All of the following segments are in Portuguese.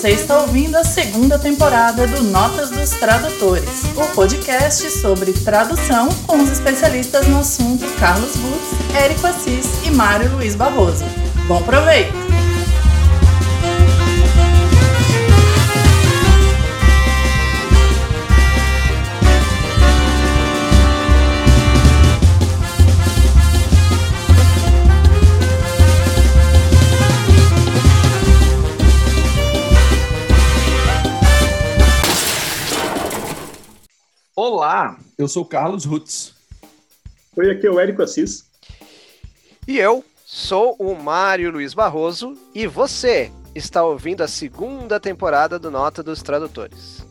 Você está ouvindo a segunda temporada do Notas dos Tradutores, o podcast sobre tradução com os especialistas no assunto Carlos Butz, Érico Assis e Mário Luiz Barroso. Bom proveito! Eu sou Carlos Rutz. Oi, aqui é o Érico Assis. E eu sou o Mário Luiz Barroso e você está ouvindo a segunda temporada do Nota dos Tradutores.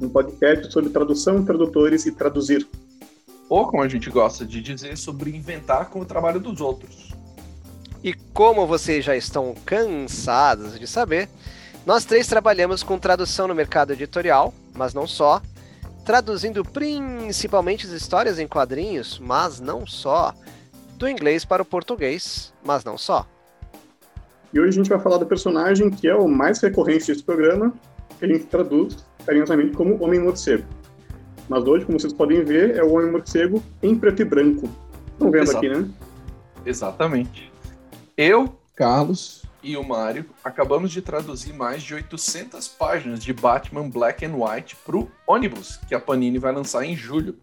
Um podcast sobre tradução, tradutores e traduzir. Ou, como a gente gosta de dizer, sobre inventar com o trabalho dos outros. E como vocês já estão cansados de saber, nós três trabalhamos com tradução no mercado editorial, mas não só, traduzindo principalmente as histórias em quadrinhos, mas não só, do inglês para o português, mas não só. E hoje a gente vai falar do personagem que é o mais recorrente desse programa, que a gente traduz carinhosamente como Homem Morcego. Mas hoje, como vocês podem ver, é o Homem Morcego em preto e branco. Estão vendo Exato. aqui, né? Exatamente. Eu, Carlos, e o Mário acabamos de traduzir mais de 800 páginas de Batman Black and White para o ônibus que a Panini vai lançar em julho.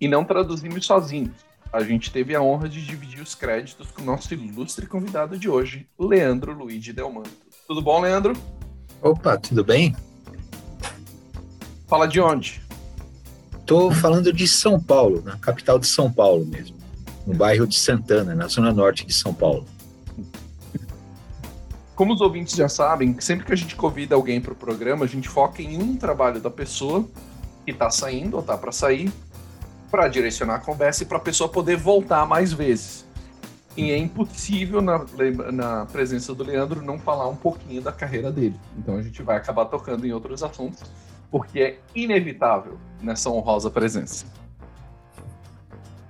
E não traduzimos sozinhos. A gente teve a honra de dividir os créditos com o nosso ilustre convidado de hoje, Leandro Luigi Delmanto. Tudo bom, Leandro? Opa, tudo bem? Fala de onde? Estou falando de São Paulo, na capital de São Paulo mesmo, no bairro de Santana, na zona norte de São Paulo. Como os ouvintes já sabem, sempre que a gente convida alguém para o programa, a gente foca em um trabalho da pessoa que está saindo ou está para sair, para direcionar a conversa e para a pessoa poder voltar mais vezes. E é impossível, na, na presença do Leandro, não falar um pouquinho da carreira dele. Então a gente vai acabar tocando em outros assuntos, porque é inevitável nessa honrosa presença.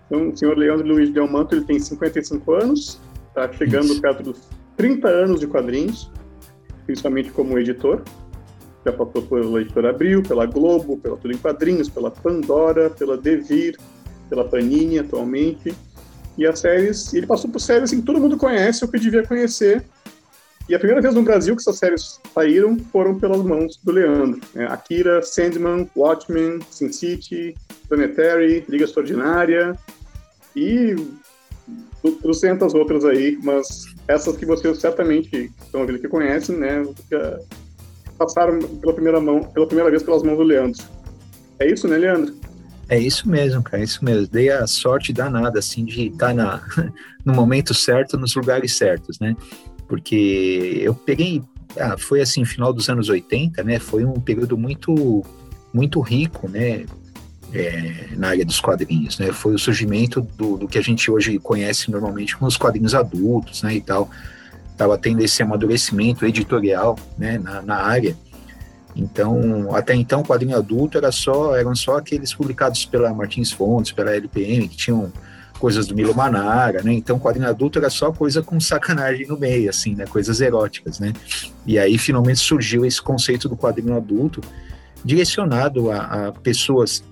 Então, o senhor Leandro Luiz Delmanto ele tem 55 anos, está chegando Isso. perto dos 30 anos de quadrinhos, principalmente como editor. Já passou pela Editora Abril, pela Globo, pela Tudo em Quadrinhos, pela Pandora, pela Devir, pela Panini atualmente. E as séries, ele passou por séries que todo mundo conhece ou que devia conhecer. E a primeira vez no Brasil que essas séries saíram foram pelas mãos do Leandro. É, Akira, Sandman, Watchmen, Sin City, Planetary, Liga Extraordinária e trocentas outras aí, mas essas que vocês certamente estão ouvindo que conhecem, né, passaram pela primeira mão, pela primeira vez pelas mãos do Leandro. É isso, né, Leandro? É isso mesmo, cara, é isso mesmo. Dei a sorte danada, assim, de estar na, no momento certo, nos lugares certos, né? Porque eu peguei, ah, foi assim, final dos anos 80, né? Foi um período muito, muito rico, né? É, na área dos quadrinhos, né? Foi o surgimento do, do, que a gente hoje conhece normalmente como os quadrinhos adultos, né, e tal. Tava tendo esse amadurecimento editorial, né, na, na área. Então, até então, o quadrinho adulto era só, eram só aqueles publicados pela Martins Fontes, pela LPM, que tinham coisas do Milo Manara, né? Então, quadrinho adulto era só coisa com sacanagem no meio, assim, né? Coisas eróticas, né? E aí, finalmente, surgiu esse conceito do quadrinho adulto, direcionado a, a pessoas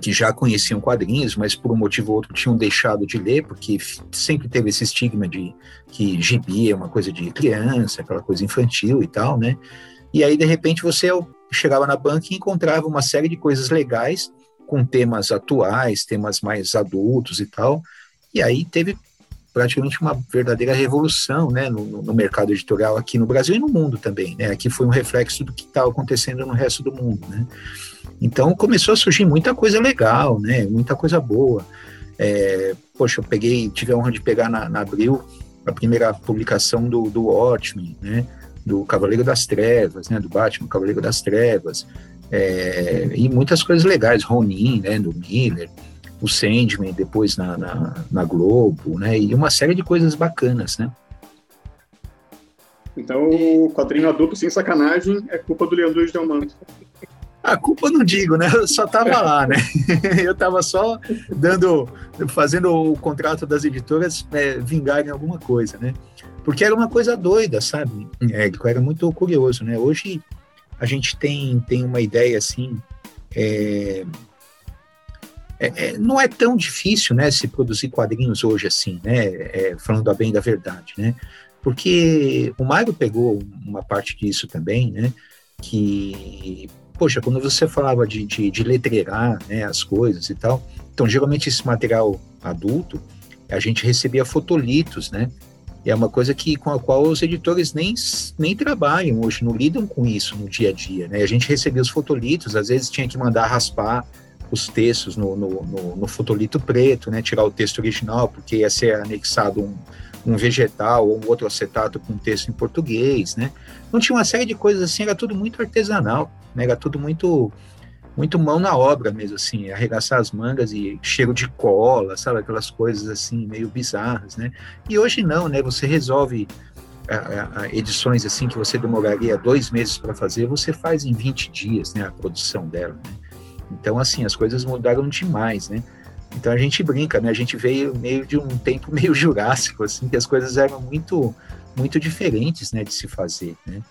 que já conheciam quadrinhos, mas por um motivo ou outro tinham deixado de ler, porque sempre teve esse estigma de que gibi é uma coisa de criança, aquela coisa infantil e tal, né? E aí, de repente, você chegava na banca e encontrava uma série de coisas legais, com temas atuais, temas mais adultos e tal, e aí teve praticamente uma verdadeira revolução né, no, no, mercado editorial aqui no Brasil e no mundo também. Né? Aqui foi um reflexo do que estava acontecendo no resto do mundo. Né? Então começou a surgir muita coisa legal, né? Muita coisa boa. É, poxa, eu peguei, tive a honra de pegar na, na Abril a primeira publicação do, do Watchmen, né? Do Cavaleiro das Trevas, né? Do Batman, Cavaleiro das Trevas. É, e muitas coisas legais, Ronin, né? Do Miller, o Sandman depois na, na, na Globo, né? E uma série de coisas bacanas, né? Então, o quadrinho adulto sem sacanagem é culpa do Leandro de. A culpa não digo, né? Eu só tava lá, né? Eu tava só dando, fazendo o contrato das editoras é, vingarem alguma coisa, né? Porque era uma coisa doida, sabe, Érico? Era muito curioso, né? Hoje a gente tem, tem uma ideia assim. É, é, é, não é tão difícil, né, se produzir quadrinhos hoje assim, né, é, falando a bem da verdade, né, porque o Mário pegou uma parte disso também, né, que, poxa, quando você falava de, de, de letreirar, né, as coisas e tal, então, geralmente esse material adulto, a gente recebia fotolitos, né, é uma coisa que com a qual os editores nem, nem trabalham hoje, não lidam com isso no dia a dia, né, a gente recebia os fotolitos, às vezes tinha que mandar raspar os textos no, no, no, no, fotolito preto, né, tirar o texto original, porque ia ser anexado um, um vegetal ou um outro acetato com texto em português, né? Não tinha uma série de coisas assim, era tudo muito artesanal, né? Era tudo muito muito mão na obra mesmo, assim, arregaçar as mangas e cheiro de cola, sabe, aquelas coisas assim, meio bizarras, né? E hoje não, né? Você resolve a, a, edições assim que você demoraria dois meses para fazer, você faz em 20 dias, né? A produção dela, né? Então, assim, as coisas mudaram demais, né? Então a gente brinca, né? A gente veio meio de um tempo meio jurássico, assim, que as coisas eram muito, muito diferentes, né, de se fazer, né?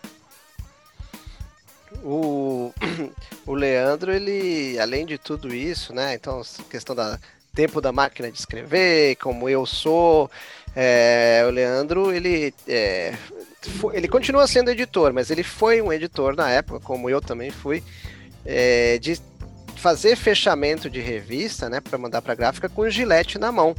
O, o Leandro, ele, além de tudo isso, né? Então, questão da tempo da máquina de escrever, como eu sou, é, o Leandro, ele, é, foi, ele continua sendo editor, mas ele foi um editor na época, como eu também fui, é, de fazer fechamento de revista, né, para mandar para gráfica com gilete na mão,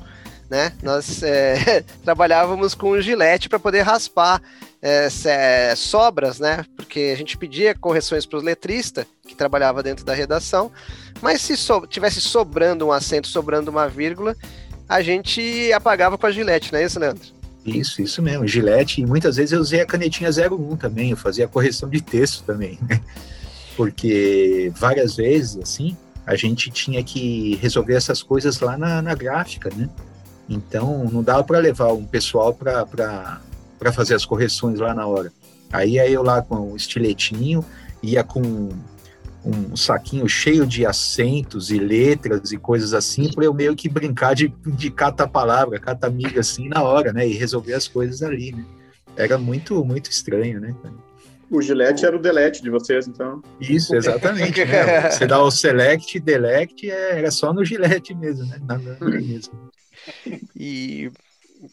né? Nós é, trabalhávamos com gilete para poder raspar é, é, sobras, né? Porque a gente pedia correções para o letrista que trabalhava dentro da redação, mas se so tivesse sobrando um acento, sobrando uma vírgula, a gente apagava com a gilete, não é isso, Leandro? Isso, isso mesmo, gilete, e muitas vezes eu usei a canetinha 01 também, eu fazia correção de texto também, né? Porque várias vezes, assim, a gente tinha que resolver essas coisas lá na, na gráfica, né? Então, não dava para levar um pessoal para fazer as correções lá na hora. Aí eu lá com um estiletinho, ia com um saquinho cheio de acentos e letras e coisas assim, para eu meio que brincar de, de cata-palavra, cata-amiga assim na hora, né? E resolver as coisas ali, né? Era muito, muito estranho, né? O Gillette era o delete de vocês, então. Isso, exatamente. né? Você dá o select, delect, é, era só no Gillette mesmo, né? Nada mesmo. E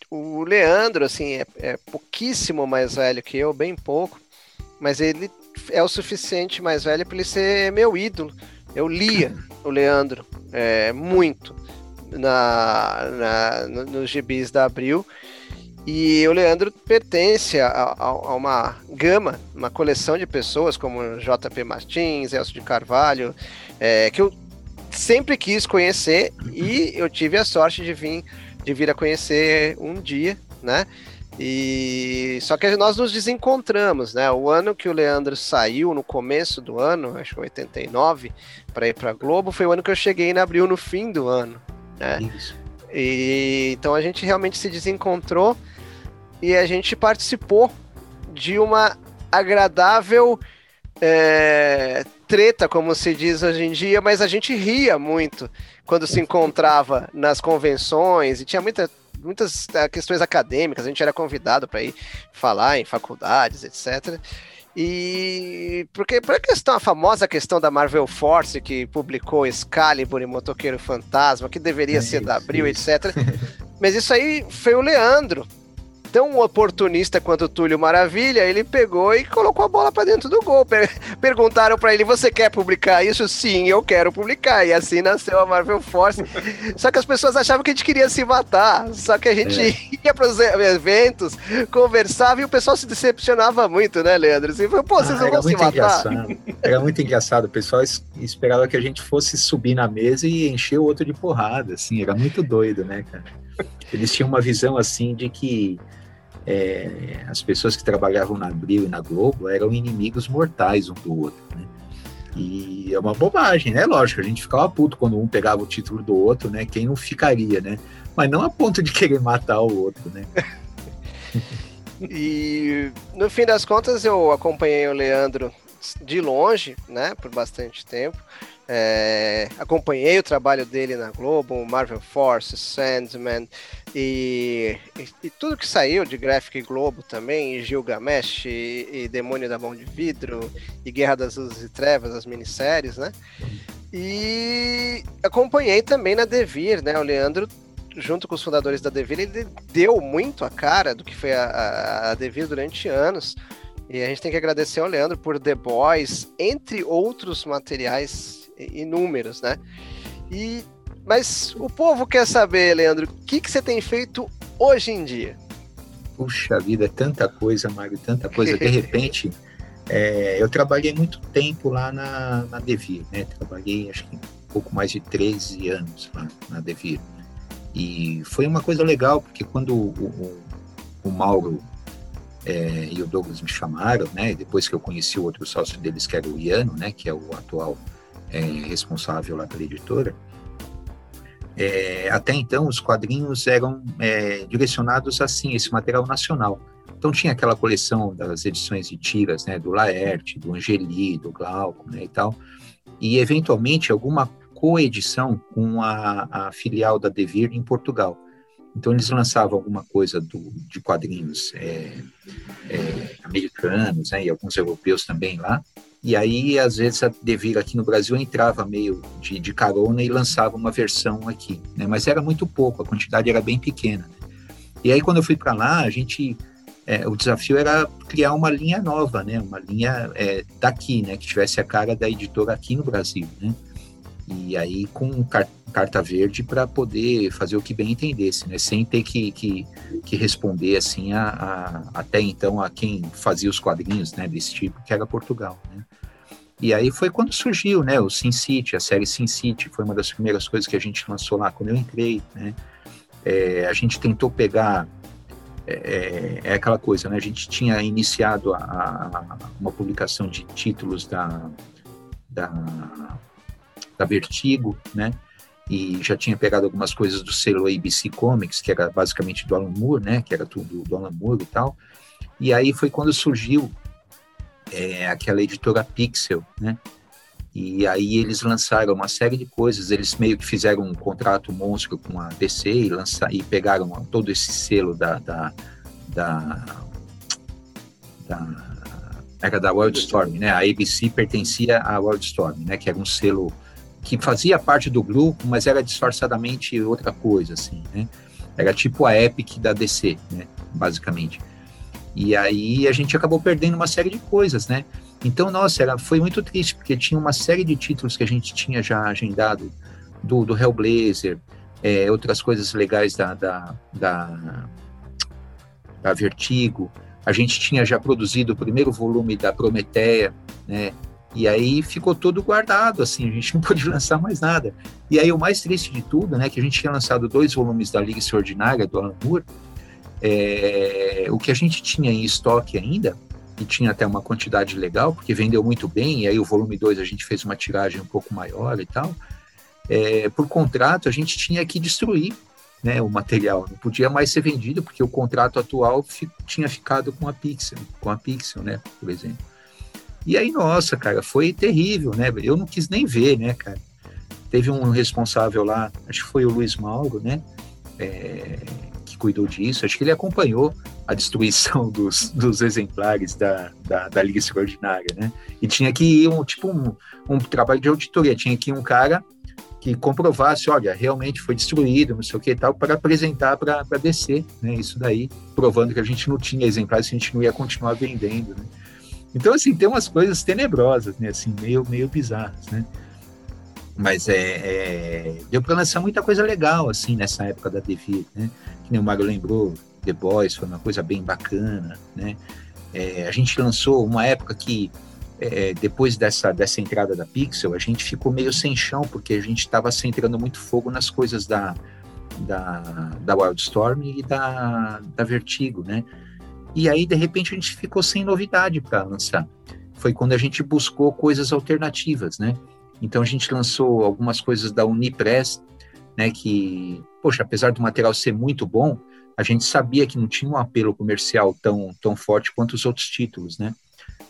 o Leandro, assim, é, é, pouquíssimo mais velho que eu, bem pouco, mas ele é o suficiente mais velho para ele ser meu ídolo. Eu lia o Leandro é, muito na, na, nos gibis da Abril. E o Leandro pertence a, a, a, uma gama, uma coleção de pessoas como JP Martins, Elcio de Carvalho, é, que eu sempre quis conhecer e eu tive a sorte de vir, de vir a conhecer um dia, né? E só que nós nos desencontramos, né? O ano que o Leandro saiu, no começo do ano, acho que 89, para ir para Globo, foi o ano que eu cheguei em abril no fim do ano, né? Isso. E então a gente realmente se desencontrou e a gente participou de uma agradável é, treta, como se diz hoje em dia, mas a gente ria muito quando se encontrava nas convenções e tinha muita, muitas é, questões acadêmicas, a gente era convidado para ir falar em faculdades, etc. E porque por a questão, a famosa questão da Marvel Force que publicou Excalibur e Motoqueiro Fantasma, que deveria é ser isso, da Abril, etc. Mas isso aí foi o Leandro tão oportunista quanto o Túlio Maravilha, ele pegou e colocou a bola para dentro do gol. Per perguntaram para ele: "Você quer publicar isso?" "Sim, eu quero publicar". E assim nasceu a Marvel Force. Só que as pessoas achavam que a gente queria se matar. Só que a gente é. ia para os eventos, conversava e o pessoal se decepcionava muito, né, Leandro? Assim, Pô, vocês ah, não vão se matar. Engraçado. Era muito engraçado. O pessoal esperava que a gente fosse subir na mesa e encher o outro de porrada, assim, era muito doido, né, cara? Eles tinham uma visão assim de que é, as pessoas que trabalhavam na Abril e na Globo eram inimigos mortais um do outro, né? E é uma bobagem, né? Lógico, a gente ficava puto quando um pegava o título do outro, né? Quem não ficaria, né? Mas não a ponto de querer matar o outro, né? e no fim das contas eu acompanhei o Leandro de longe, né, por bastante tempo. É, acompanhei o trabalho dele na Globo, Marvel Force, Sandman e, e, e, tudo que saiu de Graphic Globo também, e Gilgamesh e, e, Demônio da Mão de Vidro e Guerra das Luzes e Trevas, as minisséries, né? E acompanhei também na Devir, né? O Leandro, junto com os fundadores da Devir, ele deu muito a cara do que foi a, a, a Devir durante anos. E a gente tem que agradecer ao Leandro por The Boys, entre outros materiais inúmeros, né? E mas o povo quer saber, Leandro, o que, que você tem feito hoje em dia? Puxa vida, tanta coisa, Mário, tanta coisa. De repente, é, eu trabalhei muito tempo lá na, na Devir, né? Trabalhei, acho que um pouco mais de 13 anos lá na Devir. E foi uma coisa legal, porque quando o, o, o Mauro é, e o Douglas me chamaram, né? Depois que eu conheci o outro sócio deles, que era o Iano, né? Que é o atual é, responsável lá pela editora, é, até então os quadrinhos eram é, direcionados assim, esse material nacional. Então tinha aquela coleção das edições de tiras, né, do Laerte, do Angeli, do Glauco, né, e tal, e eventualmente alguma coedição com a, a filial da Devir em Portugal. Então eles lançavam alguma coisa do, de quadrinhos é, é, americanos, né, e alguns europeus também lá, e aí, às vezes, a Devir aqui no Brasil entrava meio de, de carona e lançava uma versão aqui, né? Mas era muito pouco, a quantidade era bem pequena. E aí, quando eu fui para lá, a gente... É, o desafio era criar uma linha nova, né? Uma linha é, daqui, né? Que tivesse a cara da editora aqui no Brasil, né? E aí, com carta verde para poder fazer o que bem entendesse, né? Sem ter que, que, que responder, assim, a, a, até então a quem fazia os quadrinhos, né? Desse tipo, que era Portugal, né? E aí foi quando surgiu, né, o Sin City, a série Sin City, foi uma das primeiras coisas que a gente lançou lá quando eu entrei, né? É, a gente tentou pegar é, é, é, aquela coisa, né? A gente tinha iniciado a, a, uma publicação de títulos da, da, da Vertigo, né? E já tinha pegado algumas coisas do selo ABC Comics, que era basicamente do Alan Moore, né? Que era tudo do Alan Moore e tal. E aí foi quando surgiu é, aquela editora Pixel, né? E aí eles lançaram uma série de coisas, eles meio que fizeram um contrato monstro com a DC e, lança, e pegaram todo esse selo da, da, da, da era da Wildstorm, né? A ABC pertencia à Wildstorm, né? Que era um selo que fazia parte do grupo, mas era disfarçadamente outra coisa, assim, né? Era tipo a Epic da DC, né? Basicamente. E aí a gente acabou perdendo uma série de coisas, né? Então, nossa, era, foi muito triste, porque tinha uma série de títulos que a gente tinha já agendado do, do Hellblazer, é, outras coisas legais da, da, da, da Vertigo. A gente tinha já produzido o primeiro volume da Prometeia, né? E aí ficou tudo guardado, assim, a gente não pôde lançar mais nada. E aí o mais triste de tudo, né, que a gente tinha lançado dois volumes da Liga Extraordinária, do Alan Moore, é, o que a gente tinha em estoque ainda, e tinha até uma quantidade legal, porque vendeu muito bem, e aí o volume 2 a gente fez uma tiragem um pouco maior e tal, é, por contrato a gente tinha que destruir né, o material, não podia mais ser vendido, porque o contrato atual fi, tinha ficado com a Pixel, com a Pixel, né, por exemplo. E aí, nossa, cara, foi terrível, né, eu não quis nem ver, né, cara. Teve um responsável lá, acho que foi o Luiz Mauro, né, é, cuidou disso, acho que ele acompanhou a destruição dos, dos exemplares da, da, da, Liga Extraordinária, né? E tinha que ir um tipo um, um trabalho de auditoria, tinha que ir um cara que comprovasse, olha, realmente foi destruído, não sei o que e tal, para apresentar para DC, né? Isso daí, provando que a gente não tinha exemplares, que a gente não ia continuar vendendo, né? Então, assim, tem umas coisas tenebrosas, né? Assim, meio, meio bizarras, né? Mas é, é deu para lançar muita coisa legal, assim, nessa época da Devir, né? Que nem o Mário lembrou, The Boys foi uma coisa bem bacana, né? É, a gente lançou uma época que, é, depois dessa, dessa entrada da Pixel, a gente ficou meio sem chão, porque a gente estava centrando muito fogo nas coisas da, da, da Wildstorm e da, da Vertigo, né? E aí, de repente, a gente ficou sem novidade para lançar. Foi quando a gente buscou coisas alternativas, né? Então a gente lançou algumas coisas da Unipress, né, que, poxa, apesar do material ser muito bom, a gente sabia que não tinha um apelo comercial tão, tão forte quanto os outros títulos, né?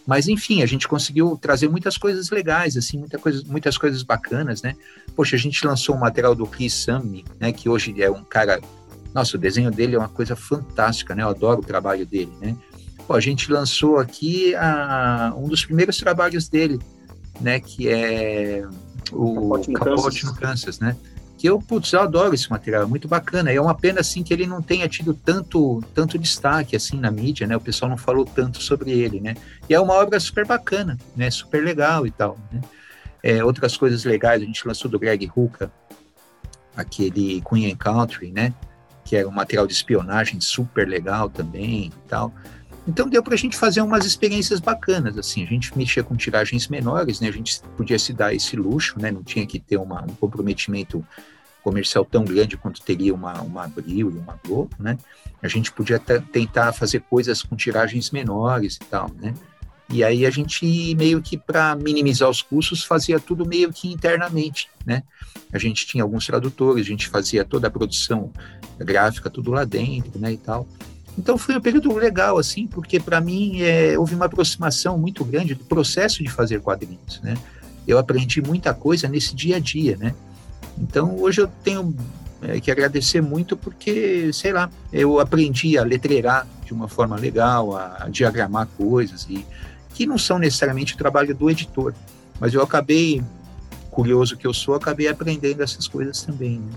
Mas enfim, a gente conseguiu trazer muitas coisas legais, assim, muita coisa, muitas coisas bacanas, né? Poxa, a gente lançou um material do Chris Sammy, né? Que hoje é um cara, nossa, o desenho dele é uma coisa fantástica, né? Eu adoro o trabalho dele, né? Pô, a gente lançou aqui a, um dos primeiros trabalhos dele, né? Que é o Capote no Kansas, né? Que eu, putz, eu adoro esse material, é muito bacana. É uma pena, assim, que ele não tenha tido tanto, tanto destaque, assim, na mídia, né? O pessoal não falou tanto sobre ele, né? E é uma obra super bacana, né? Super legal e tal, né? É, outras coisas legais, a gente lançou do Greg Hooker, aquele Queen and Country, né? Que é um material de espionagem super legal também e tal. Então deu para a gente fazer umas experiências bacanas, assim, a gente mexia com tiragens menores, né, a gente podia se dar esse luxo, né, não tinha que ter uma, um comprometimento comercial tão grande quanto teria uma, uma Abril e uma Globo, né, a gente podia tentar fazer coisas com tiragens menores e tal, né, e aí a gente meio que para minimizar os custos fazia tudo meio que internamente, né, a gente tinha alguns tradutores, a gente fazia toda a produção gráfica tudo lá dentro, né, e tal, então foi um período legal, assim, porque para mim é, houve uma aproximação muito grande do processo de fazer quadrinhos, né? Eu aprendi muita coisa nesse dia a dia, né? Então hoje eu tenho é, que agradecer muito porque, sei lá, eu aprendi a letreirar de uma forma legal, a, a diagramar coisas e que não são necessariamente o trabalho do editor, mas eu acabei curioso que eu sou, acabei aprendendo essas coisas também, né?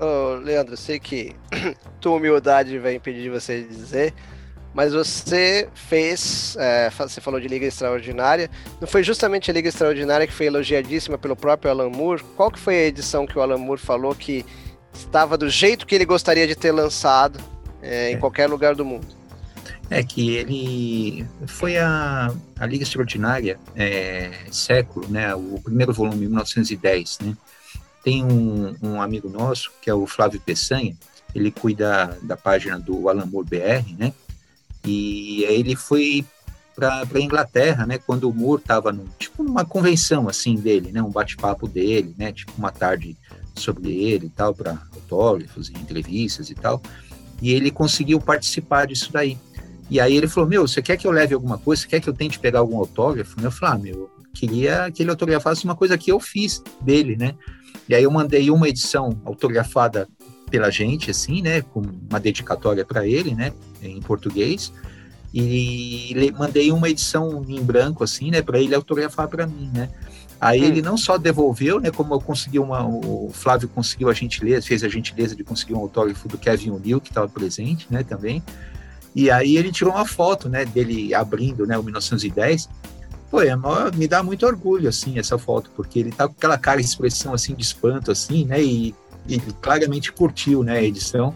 Ô, Leandro, sei que tua humildade vai impedir de você dizer, mas você fez, é, você falou de Liga Extraordinária, não foi justamente a Liga Extraordinária que foi elogiadíssima pelo próprio Alan Moore? Qual que foi a edição que o Alan Moore falou que estava do jeito que ele gostaria de ter lançado é, em é. qualquer lugar do mundo? É que ele foi a, a Liga Extraordinária é, século, né? O primeiro volume, 1910, né? Tem um, um amigo nosso, que é o Flávio Peçanha, ele cuida da página do Alan Moore BR, né? E ele foi para a Inglaterra, né? Quando o Moore estava tipo numa convenção assim dele, né? Um bate-papo dele, né? Tipo uma tarde sobre ele e tal para autógrafos e entrevistas e tal. E ele conseguiu participar disso daí. E aí ele falou: Meu, você quer que eu leve alguma coisa? Você quer que eu tente pegar algum autógrafo? Eu falei: Ah, meu, queria que ele autografasse uma coisa que eu fiz dele, né? E aí eu mandei uma edição autografada pela gente, assim, né, com uma dedicatória para ele, né, em português, e mandei uma edição em branco, assim, né, para ele autografar para mim, né. Aí hum. ele não só devolveu, né, como eu consegui uma, o Flávio conseguiu a gentileza, fez a gentileza de conseguir um autógrafo do Kevin O'Neill, que estava presente, né, também. E aí ele tirou uma foto, né, dele abrindo, né, o 1910, Pô, é me dá muito orgulho, assim, essa foto, porque ele tá com aquela cara de expressão, assim, de espanto, assim, né, e, e claramente curtiu, né, a edição,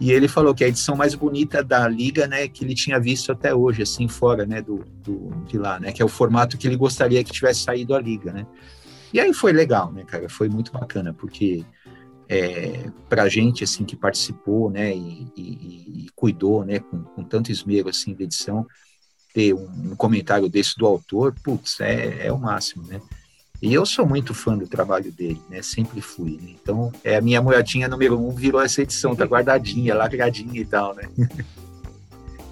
e ele falou que a edição mais bonita da liga, né, que ele tinha visto até hoje, assim, fora, né, do, do de lá, né, que é o formato que ele gostaria que tivesse saído a liga, né. E aí foi legal, né, cara, foi muito bacana, porque é, para gente, assim, que participou, né, e, e, e cuidou, né, com, com tanto esmero, assim, da edição, ter um, um comentário desse do autor, putz, é, é o máximo, né? E eu sou muito fã do trabalho dele, né? Sempre fui. Né? Então, é a minha moedinha número um virou essa edição, tá guardadinha, lacradinha e tal, né?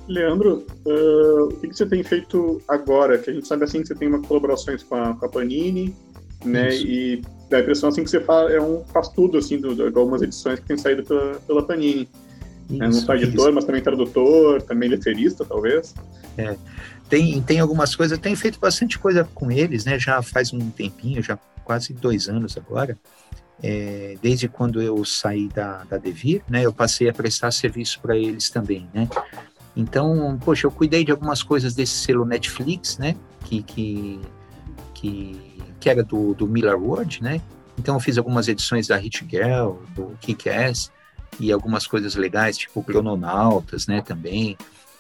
Leandro, uh, o que, que, você tem feito agora? Que a gente sabe assim que você tem uma colaborações com a, com a Panini, né? Isso. E dá a impressão assim que você faz, é um, faz tudo assim do, de algumas edições que tem saído pela, pela Panini. Isso, é, não só editor, isso. mas também tradutor, também letrista, talvez. É. Tem, tem algumas coisas, tenho feito bastante coisa com eles, né? Já faz um tempinho, já quase dois anos agora. É, desde quando eu saí da, da Devir, né? Eu passei a prestar serviço para eles também, né? Então, poxa, eu cuidei de algumas coisas desse selo Netflix, né? Que, que, que, que era do, do Miller Ward, né? Então, eu fiz algumas edições da Hit Girl, do Kick-Ass, e algumas coisas legais, tipo Crononautas, né, também.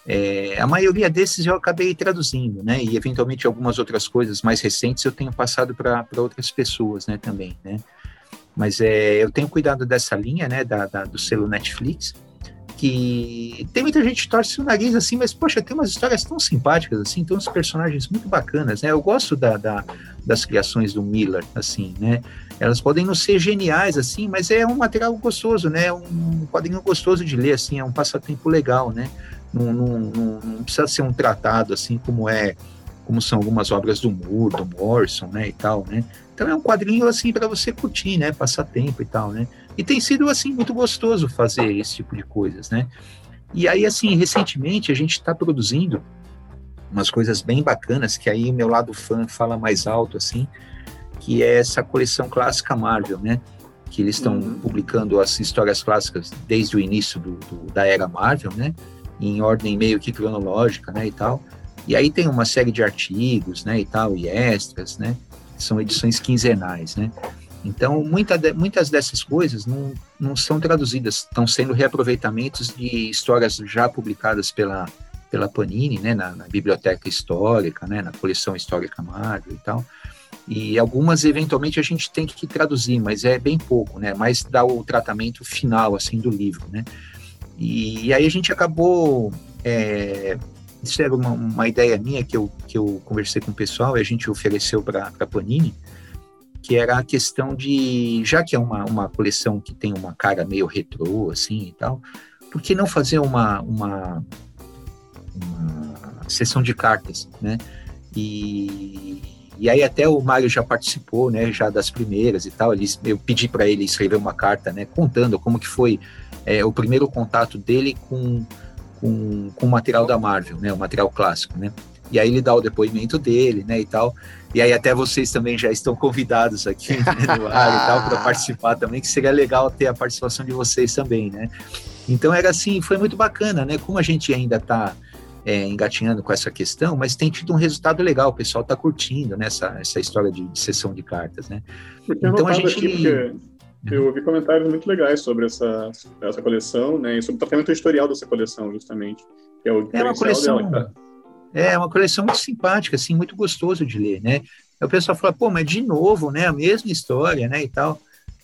É, a maioria desses eu acabei traduzindo, né, e eventualmente algumas outras coisas mais recentes eu tenho passado para outras pessoas, né, também, né. Mas é, eu tenho cuidado dessa linha, né, da, da, do selo Netflix, que tem muita gente que torce o nariz assim, mas poxa, tem umas histórias tão simpáticas assim, tem uns personagens muito bacanas, né? Eu gosto da, da, das criações do Miller, assim, né? Elas podem não ser geniais assim, mas é um material gostoso, né? Um quadrinho gostoso de ler, assim, é um passatempo legal, né? Não, não, não, não, precisa ser um tratado assim como é, como são algumas obras do Moore, do Morrison, né, e tal, né? Então é um quadrinho assim para você curtir, né, passar tempo e tal, né? E tem sido assim muito gostoso fazer esse tipo de coisas, né? E aí assim, recentemente a gente está produzindo umas coisas bem bacanas que aí o meu lado fã fala mais alto assim, que é essa coleção clássica Marvel, né? Que eles estão uhum. publicando as histórias clássicas desde o início do, do, da era Marvel, né? Em ordem meio que cronológica, né? E tal. E aí tem uma série de artigos, né? E tal, e extras, né? São edições quinzenais, né? Então, muita de, muitas dessas coisas não, não são traduzidas, estão sendo reaproveitamentos de histórias já publicadas pela, pela Panini, né, na, na, biblioteca histórica, né, na coleção histórica Marvel e tal. E algumas, eventualmente, a gente tem que traduzir, mas é bem pouco, né? Mais dá o tratamento final, assim, do livro, né? E, aí a gente acabou... É, isso era uma, uma, ideia minha que eu, que eu conversei com o pessoal e a gente ofereceu para a Panini, que era a questão de, já que é uma, uma coleção que tem uma cara meio retrô, assim, e tal, por que não fazer uma, uma, uma sessão de cartas, né? E e aí até o Mário já participou, né, já das primeiras e tal. Ele, eu pedi para ele escrever uma carta, né, contando como que foi é, o primeiro contato dele com, com, com o material da Marvel, né, o material clássico, né. E aí ele dá o depoimento dele, né, e tal. E aí até vocês também já estão convidados aqui né, no ar e tal para participar também, que seria legal ter a participação de vocês também, né. Então era assim, foi muito bacana, né, como a gente ainda está é, engatinhando com essa questão, mas tem tido um resultado legal, o pessoal está curtindo né, essa, essa história de, de, sessão de cartas, né? então a gente... Aqui, eu ouvi comentários muito legais sobre essa, essa coleção, né, e sobre o tratamento historial dessa coleção, justamente, que é o é uma coleção, dela, É uma coleção muito simpática, assim, muito gostoso de ler, né? Aí o pessoal fala, pô, mas de novo, né, a mesma história, né, e tal.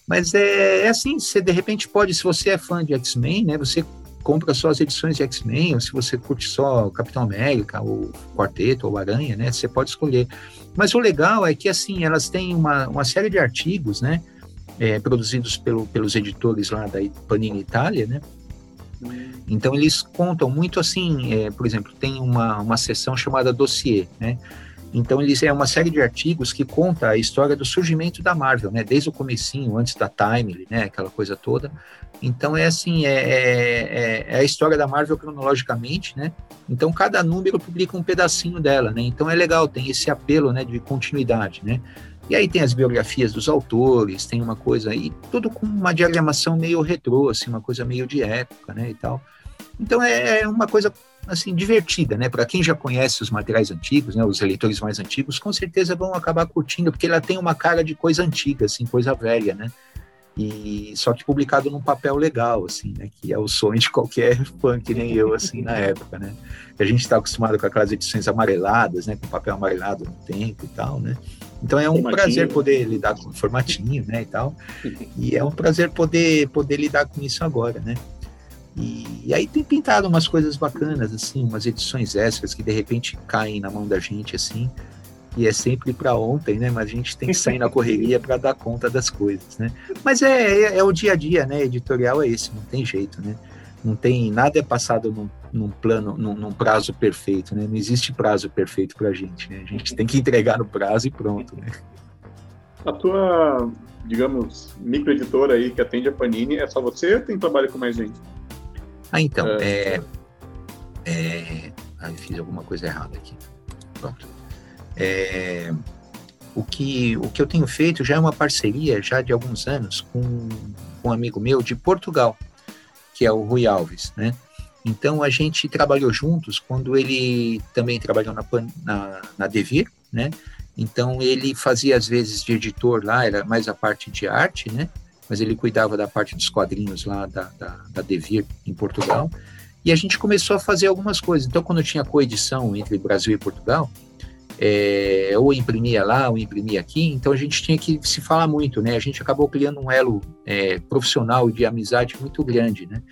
Mas é, é assim, você de repente pode, se você é fã de X-Men, né, você compra só as edições de X-Men, ou se você curte só Capitão América, ou Quarteto, ou Aranha, né? Você pode escolher. Mas o legal é que, assim, elas têm uma, uma série de artigos, né? É, produzidos pelo, pelos editores lá da Panini Itália, né? Então eles contam muito assim, é, por exemplo, tem uma, uma seção chamada dossiê, né? Então eles é uma série de artigos que conta a história do surgimento da Marvel, né? Desde o comecinho, antes da Time, né? Aquela coisa toda, então é assim, é, é, é, é, a história da Marvel cronologicamente, né? Então cada número publica um pedacinho dela, né? Então é legal, tem esse apelo, né, de continuidade, né? E aí tem as biografias dos autores, tem uma coisa aí, tudo com uma diagramação meio retrô, assim, uma coisa meio de época, né, e tal. Então é, é uma coisa assim divertida, né? Para quem já conhece os materiais antigos, né, os eleitores mais antigos, com certeza vão acabar curtindo, porque ela tem uma cara de coisa antiga, assim, coisa velha, né? E só que publicado num papel legal, assim, né, que é o sonho de qualquer fã que nem eu, assim, na época, né, a gente está acostumado com aquelas edições amareladas, né, com papel amarelado no tempo e tal, né, então é um formatinho. prazer poder lidar com o formatinho, né, e tal, e é um prazer poder, poder lidar com isso agora, né, e, e, aí tem pintado umas coisas bacanas, assim, umas edições extras que de repente caem na mão da gente, assim, e é sempre para ontem, né? Mas a gente tem que sair na correria para dar conta das coisas, né? Mas é, é, é, o dia a dia, né? Editorial é esse, não tem jeito, né? Não tem nada é passado num, num plano, num, num, prazo perfeito, né? Não existe prazo perfeito para a gente, né? A gente tem que entregar no prazo e pronto, né? A tua, digamos, microeditora aí que atende a Panini, é só você ou tem trabalho com mais gente? Ah, então, é... é, é... Ah, eu fiz alguma coisa errada aqui. Pronto. É, o, que, o que eu tenho feito já é uma parceria, já de alguns anos, com, com um amigo meu de Portugal, que é o Rui Alves, né? Então a gente trabalhou juntos quando ele também trabalhou na, na, na Devir, né? Então ele fazia às vezes de editor lá, era mais a parte de arte, né? Mas ele cuidava da parte dos quadrinhos lá da, da, da Devir em Portugal. E a gente começou a fazer algumas coisas. Então, quando tinha coedição entre Brasil e Portugal, é, ou imprimia lá, ou imprimia aqui, então a gente tinha que se falar muito, né? A gente acabou criando um elo é, profissional de amizade muito grande, né?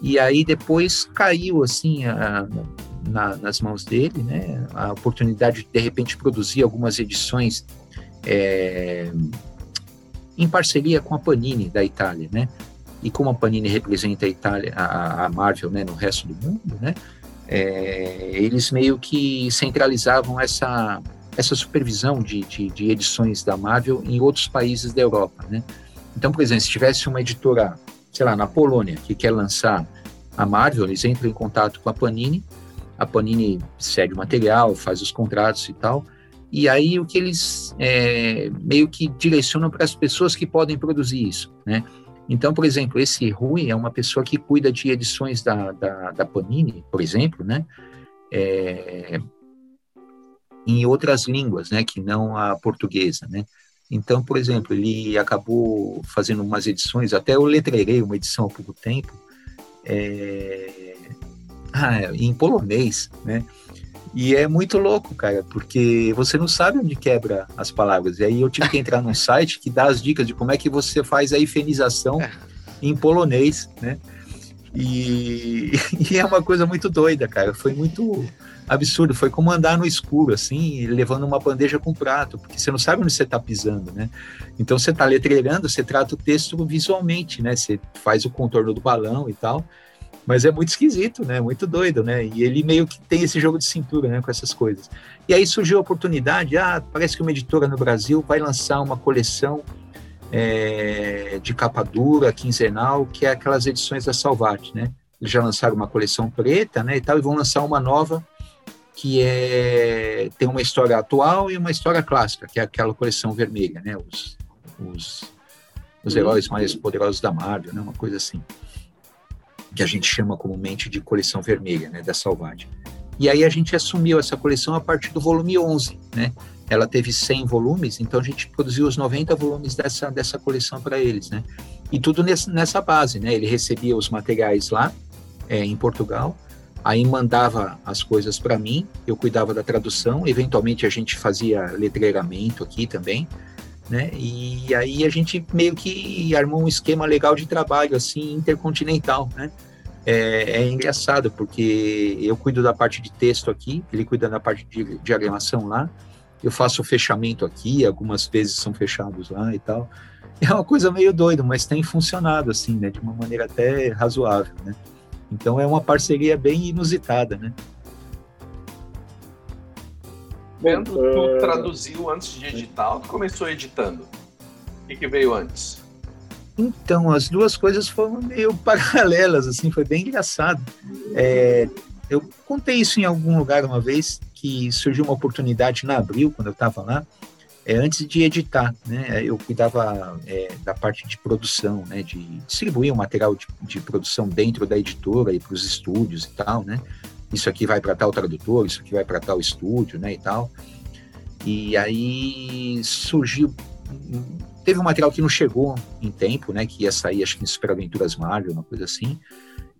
E aí depois caiu, assim, a, na, nas mãos dele, né? A oportunidade de, de repente, produzir algumas edições é, em parceria com a Panini da Itália, né? E como a Panini representa a Itália, a, a Marvel, né, no resto do mundo, né? É, eles meio que centralizavam essa, essa supervisão de, de, de, edições da Marvel em outros países da Europa, né? Então, por exemplo, se tivesse uma editora, sei lá, na Polônia, que quer lançar a Marvel, eles entram em contato com a Panini, a Panini cede o material, faz os contratos e tal, e aí o que eles é, meio que direcionam para as pessoas que podem produzir isso, né? Então, por exemplo, esse Rui é uma pessoa que cuida de edições da, da, da Panini, por exemplo, né? É, em outras línguas, né? Que não a portuguesa, né? Então, por exemplo, ele acabou fazendo umas edições, até eu letreirei uma edição há pouco tempo, é, ah, em polonês, né? E é muito louco, cara, porque você não sabe onde quebra as palavras. E aí eu tive que entrar num site que dá as dicas de como é que você faz a hifenização é. em polonês, né? E, e, é uma coisa muito doida, cara. Foi muito absurdo. Foi como andar no escuro, assim, levando uma bandeja com prato, porque você não sabe onde você está pisando, né? Então você está letreirando, você trata o texto visualmente, né? Você faz o contorno do balão e tal. Mas é muito esquisito, né? Muito doido, né? E ele meio que tem esse jogo de cintura, né? Com essas coisas. E aí surgiu a oportunidade, ah, parece que uma editora no Brasil vai lançar uma coleção é, de capa dura, quinzenal, que é aquelas edições da Salvat, né? Eles já lançaram uma coleção preta, né, e tal, e vão lançar uma nova que é tem uma história atual e uma história clássica, que é aquela coleção vermelha, né? Os, os, os heróis mais poderosos da Marvel, né? Uma coisa assim que a gente chama comumente de coleção vermelha, né, da Salvade. E aí a gente assumiu essa coleção a partir do volume 11, né? Ela teve 100 volumes, então a gente produziu os 90 volumes dessa, dessa coleção para eles, né? E tudo nessa base, né? Ele recebia os materiais lá, é, em Portugal, aí mandava as coisas para mim, eu cuidava da tradução, eventualmente a gente fazia letreiramento aqui também, né? E aí a gente meio que armou um esquema legal de trabalho, assim, intercontinental, né? É, é, engraçado, porque eu cuido da parte de texto aqui, ele cuida da parte de diagramação lá, eu faço fechamento aqui, algumas vezes são fechados lá e tal. É uma coisa meio doida, mas tem funcionado, assim, né? De uma maneira até razoável, né? Então é uma parceria bem inusitada, né? Vendo, tu uh... traduziu antes de editar ou tu começou editando? O que, que veio antes? Então, as duas coisas foram meio paralelas, assim, foi bem engraçado. É, eu contei isso em algum lugar uma vez, que surgiu uma oportunidade na Abril, quando eu estava lá, é, antes de editar, né, eu cuidava é, da parte de produção, né, de distribuir o material de, de produção dentro da editora e para os estúdios e tal, né, isso aqui vai para tal tradutor, isso aqui vai para tal estúdio, né, e tal. E aí surgiu, teve um material que não chegou em tempo, né, que ia sair, acho que em Super Aventuras Marvel, uma coisa assim.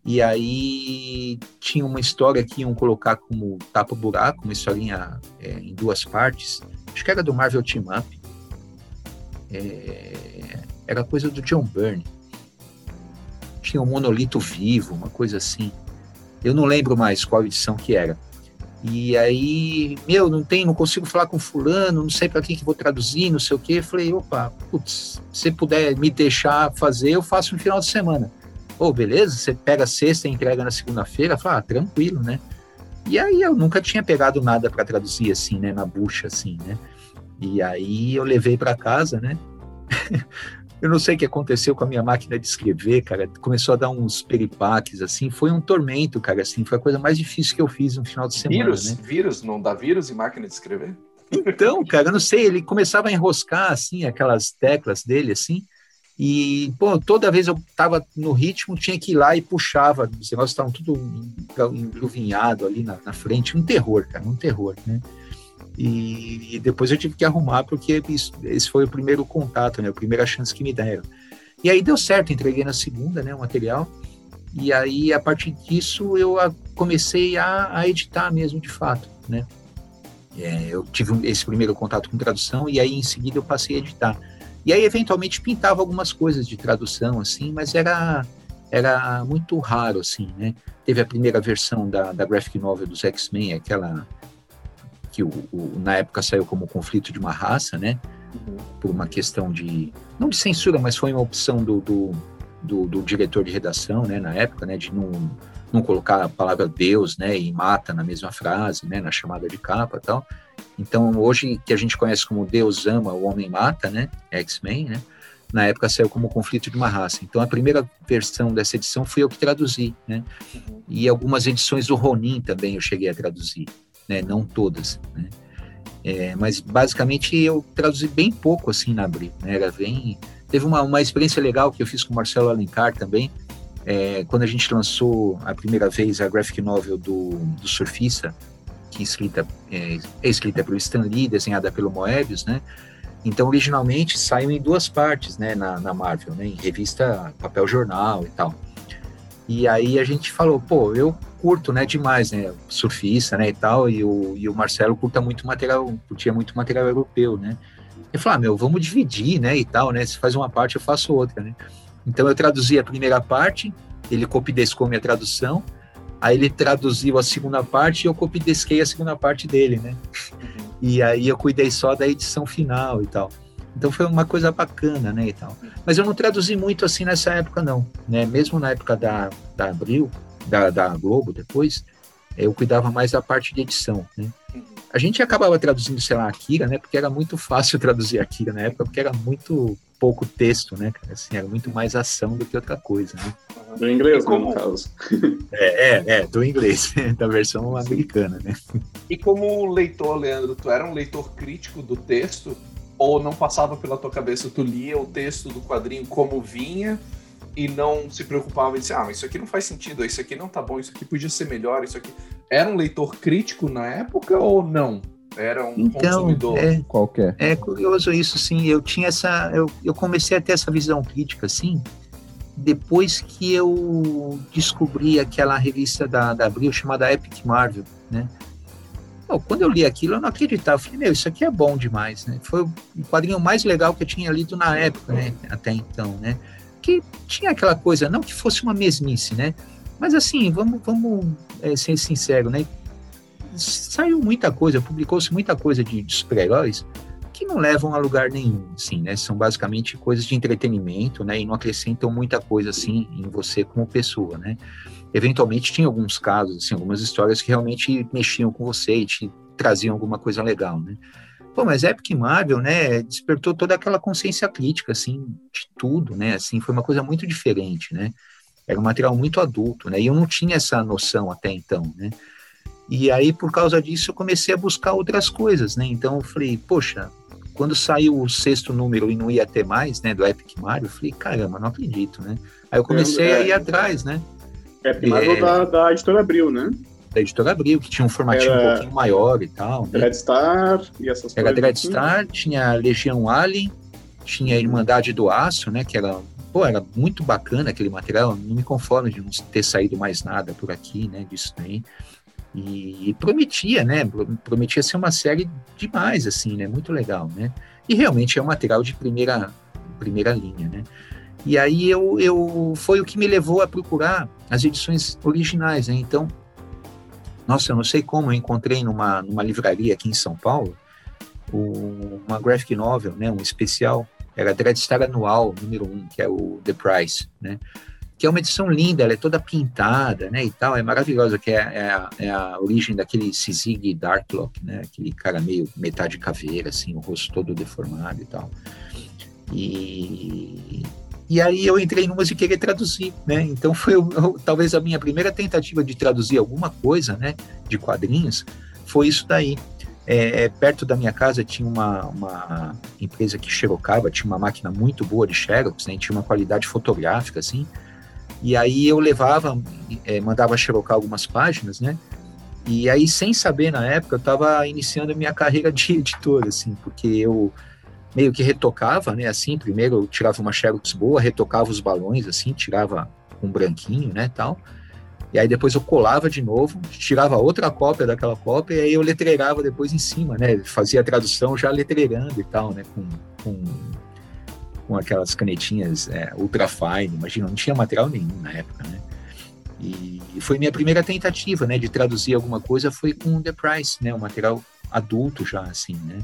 E aí tinha uma história que iam colocar como tapa-buraco, uma historinha é, em duas partes. Acho que era do Marvel Team Up. É, era coisa do John Byrne. Tinha um monolito vivo, uma coisa assim. Eu não lembro mais qual edição que era. E aí, meu, não tem, não consigo falar com fulano, não sei para quem que vou traduzir, não sei o quê. Falei, opa, putz, se puder me deixar fazer, eu faço no final de semana. Pô, oh, beleza, você pega sexta e entrega na segunda-feira, fala, ah, tranquilo, né? E aí eu nunca tinha pegado nada para traduzir assim, né, na bucha assim, né? E aí eu levei para casa, né? Eu não sei o que aconteceu com a minha máquina de escrever, cara. Começou a dar uns peripaques, assim. Foi um tormento, cara, assim. Foi a coisa mais difícil que eu fiz no final de semana. Vírus? Né? Vírus? Não dá vírus em máquina de escrever? Então, cara, eu não sei. Ele começava a enroscar, assim, aquelas teclas dele, assim. E, pô, toda vez eu tava no ritmo, tinha que ir lá e puxava. Os negócios estavam tudo enluvinhado ali na, na frente. Um terror, cara, um terror, né? E, e, depois eu tive que arrumar porque isso, esse foi o primeiro contato, né, a primeira chance que me deram. E aí deu certo, entreguei na segunda, né, o material. E aí a partir disso eu comecei a, a editar mesmo de fato, né. É, eu tive esse primeiro contato com tradução e aí em seguida eu passei a editar. E aí eventualmente pintava algumas coisas de tradução assim, mas era era muito raro assim, né. Teve a primeira versão da, da graphic novel dos X-Men, aquela que o, o, na época saiu como conflito de uma raça, né? Uhum. Por uma questão de não de censura, mas foi uma opção do, do, do, do, diretor de redação, né? Na época, né? De não não colocar a palavra Deus, né, e mata na mesma frase, né, na chamada de capa, tal. Então, hoje que a gente conhece como Deus ama, o homem mata, né, X-Men, né, na época saiu como conflito de uma raça. Então, a primeira versão dessa edição fui eu que traduzi, né, e algumas edições do Ronin também eu cheguei a traduzir, né, não todas, né. É, mas basicamente eu traduzi bem pouco assim na Abril, né, era bem Teve uma, uma experiência legal que eu fiz com o Marcelo Alencar também, é, quando a gente lançou a primeira vez a graphic novel do, do Surfista, que é escrita, é, é escrita pelo Stan Lee, desenhada pelo Moebius, né? Então, originalmente, saiu em duas partes, né, na, na Marvel, né, em revista, papel jornal e tal. E aí a gente falou, pô, eu curto, né, demais, né, surfista, né, e tal, e o, e o Marcelo curta muito material, curtia muito material europeu, né. Ele falou, ah, meu, vamos dividir, né, e tal, né, se faz uma parte, eu faço outra, né. Então eu traduzi a primeira parte, ele copidescou minha tradução, aí ele traduziu a segunda parte e eu copidesquei a segunda parte dele, né. Uhum. E aí eu cuidei só da edição final e tal. Então foi uma coisa bacana, né, e tal. Mas eu não traduzi muito assim nessa época, não, né, mesmo na época da, da Abril, da, da Globo depois, eu cuidava mais da parte de edição, né. A gente acabava traduzindo, sei lá, Akira, né? Porque era muito fácil traduzir Akira na época, porque era muito pouco texto, né? Assim, era muito mais ação do que outra coisa, né? Do inglês, como... no caso. É, é, é, do inglês, da versão americana, né? E como leitor, Leandro, tu era um leitor crítico do texto? Ou não passava pela tua cabeça, tu lia o texto do quadrinho como vinha e não se preocupava em dizer, ah, mas isso aqui não faz sentido, isso aqui não tá bom, isso aqui podia ser melhor, isso aqui. Era um leitor crítico na época ou não? Era um então, consumidor é, qualquer. É curioso isso, sim. Eu tinha essa. Eu, eu comecei a ter essa visão crítica, assim, depois que eu descobri aquela revista da, da Abril chamada Epic Marvel, né? Quando eu li aquilo, eu não acreditava. Eu falei, meu, isso aqui é bom demais, né? Foi o quadrinho mais legal que eu tinha lido na época, né? Até então, né? Que tinha aquela coisa, não que fosse uma mesmice, né? Mas assim, vamos, vamos é, ser sincero, né? saiu muita coisa, publicou-se muita coisa de, de super-heróis que não levam a lugar nenhum, assim, né? São basicamente coisas de entretenimento, né? E não acrescentam muita coisa, assim, em você como pessoa, né? Eventualmente tinha alguns casos, assim, algumas histórias que realmente mexiam com você e te traziam alguma coisa legal, né? Pô, mas Epic Marvel, né, despertou toda aquela consciência crítica, assim, de tudo, né? Assim, foi uma coisa muito diferente, né? Era um material muito adulto, né? E eu não tinha essa noção até então, né? E aí, por causa disso, eu comecei a buscar outras coisas, né? Então, eu falei, poxa, quando saiu o sexto número e não ia ter mais, né, do Epic Mario, eu falei, caramba, não acredito, né? Aí eu comecei é, a ir atrás, né? Epic Mario é, da, da editora Abril, né? Da editora Abril, que tinha um formatinho Era... um pouquinho maior e tal. Né? Dreadstar e essas Era coisas. Era Dreadstar, assim. tinha Legião Alien, tinha Irmandade do Aço, né, que era pô, era muito bacana aquele material, não me conformo de não ter saído mais nada por aqui, né, disso daí. E, e, prometia, né? Prometia ser uma série demais, assim, né? Muito legal, né? E realmente é um material de primeira, primeira linha, né? E aí eu, eu foi o que me levou a procurar as edições originais, né? Então, nossa, eu não sei como eu encontrei numa, numa livraria aqui em São Paulo uma graphic novel, né? Um especial, era Dreadstar Anual, número um, que é o The Price, né? que é uma edição linda, ela é toda pintada, né, e tal, é maravilhosa, que é, é, a, é a, origem daquele Sizig Darklock, né, aquele cara meio metade caveira, assim, o rosto todo deformado e tal. E, e aí eu entrei numa de querer traduzir, né, então foi talvez a minha primeira tentativa de traduzir alguma coisa, né, de quadrinhos, foi isso daí. É, é, perto da minha casa tinha uma, uma empresa que xerocava, tinha uma máquina muito boa de xerox, né, tinha uma qualidade fotográfica, assim, e aí eu levava, é, mandava xerocar algumas páginas, né? E aí, sem saber na época, eu estava iniciando a minha carreira de editor, assim, porque eu meio que retocava, né? Assim, primeiro eu tirava uma xerox boa, retocava os balões, assim, tirava um branquinho, né, tal. E aí depois eu colava de novo, tirava outra cópia daquela cópia e aí eu letreirava depois em cima, né? Fazia a tradução já letreirando e tal, né? Com, com com aquelas canetinhas é, ultra fine, imagina, não tinha material nenhum na época, né? E foi minha primeira tentativa, né, de traduzir alguma coisa foi com The Price, né, um material adulto já, assim, né?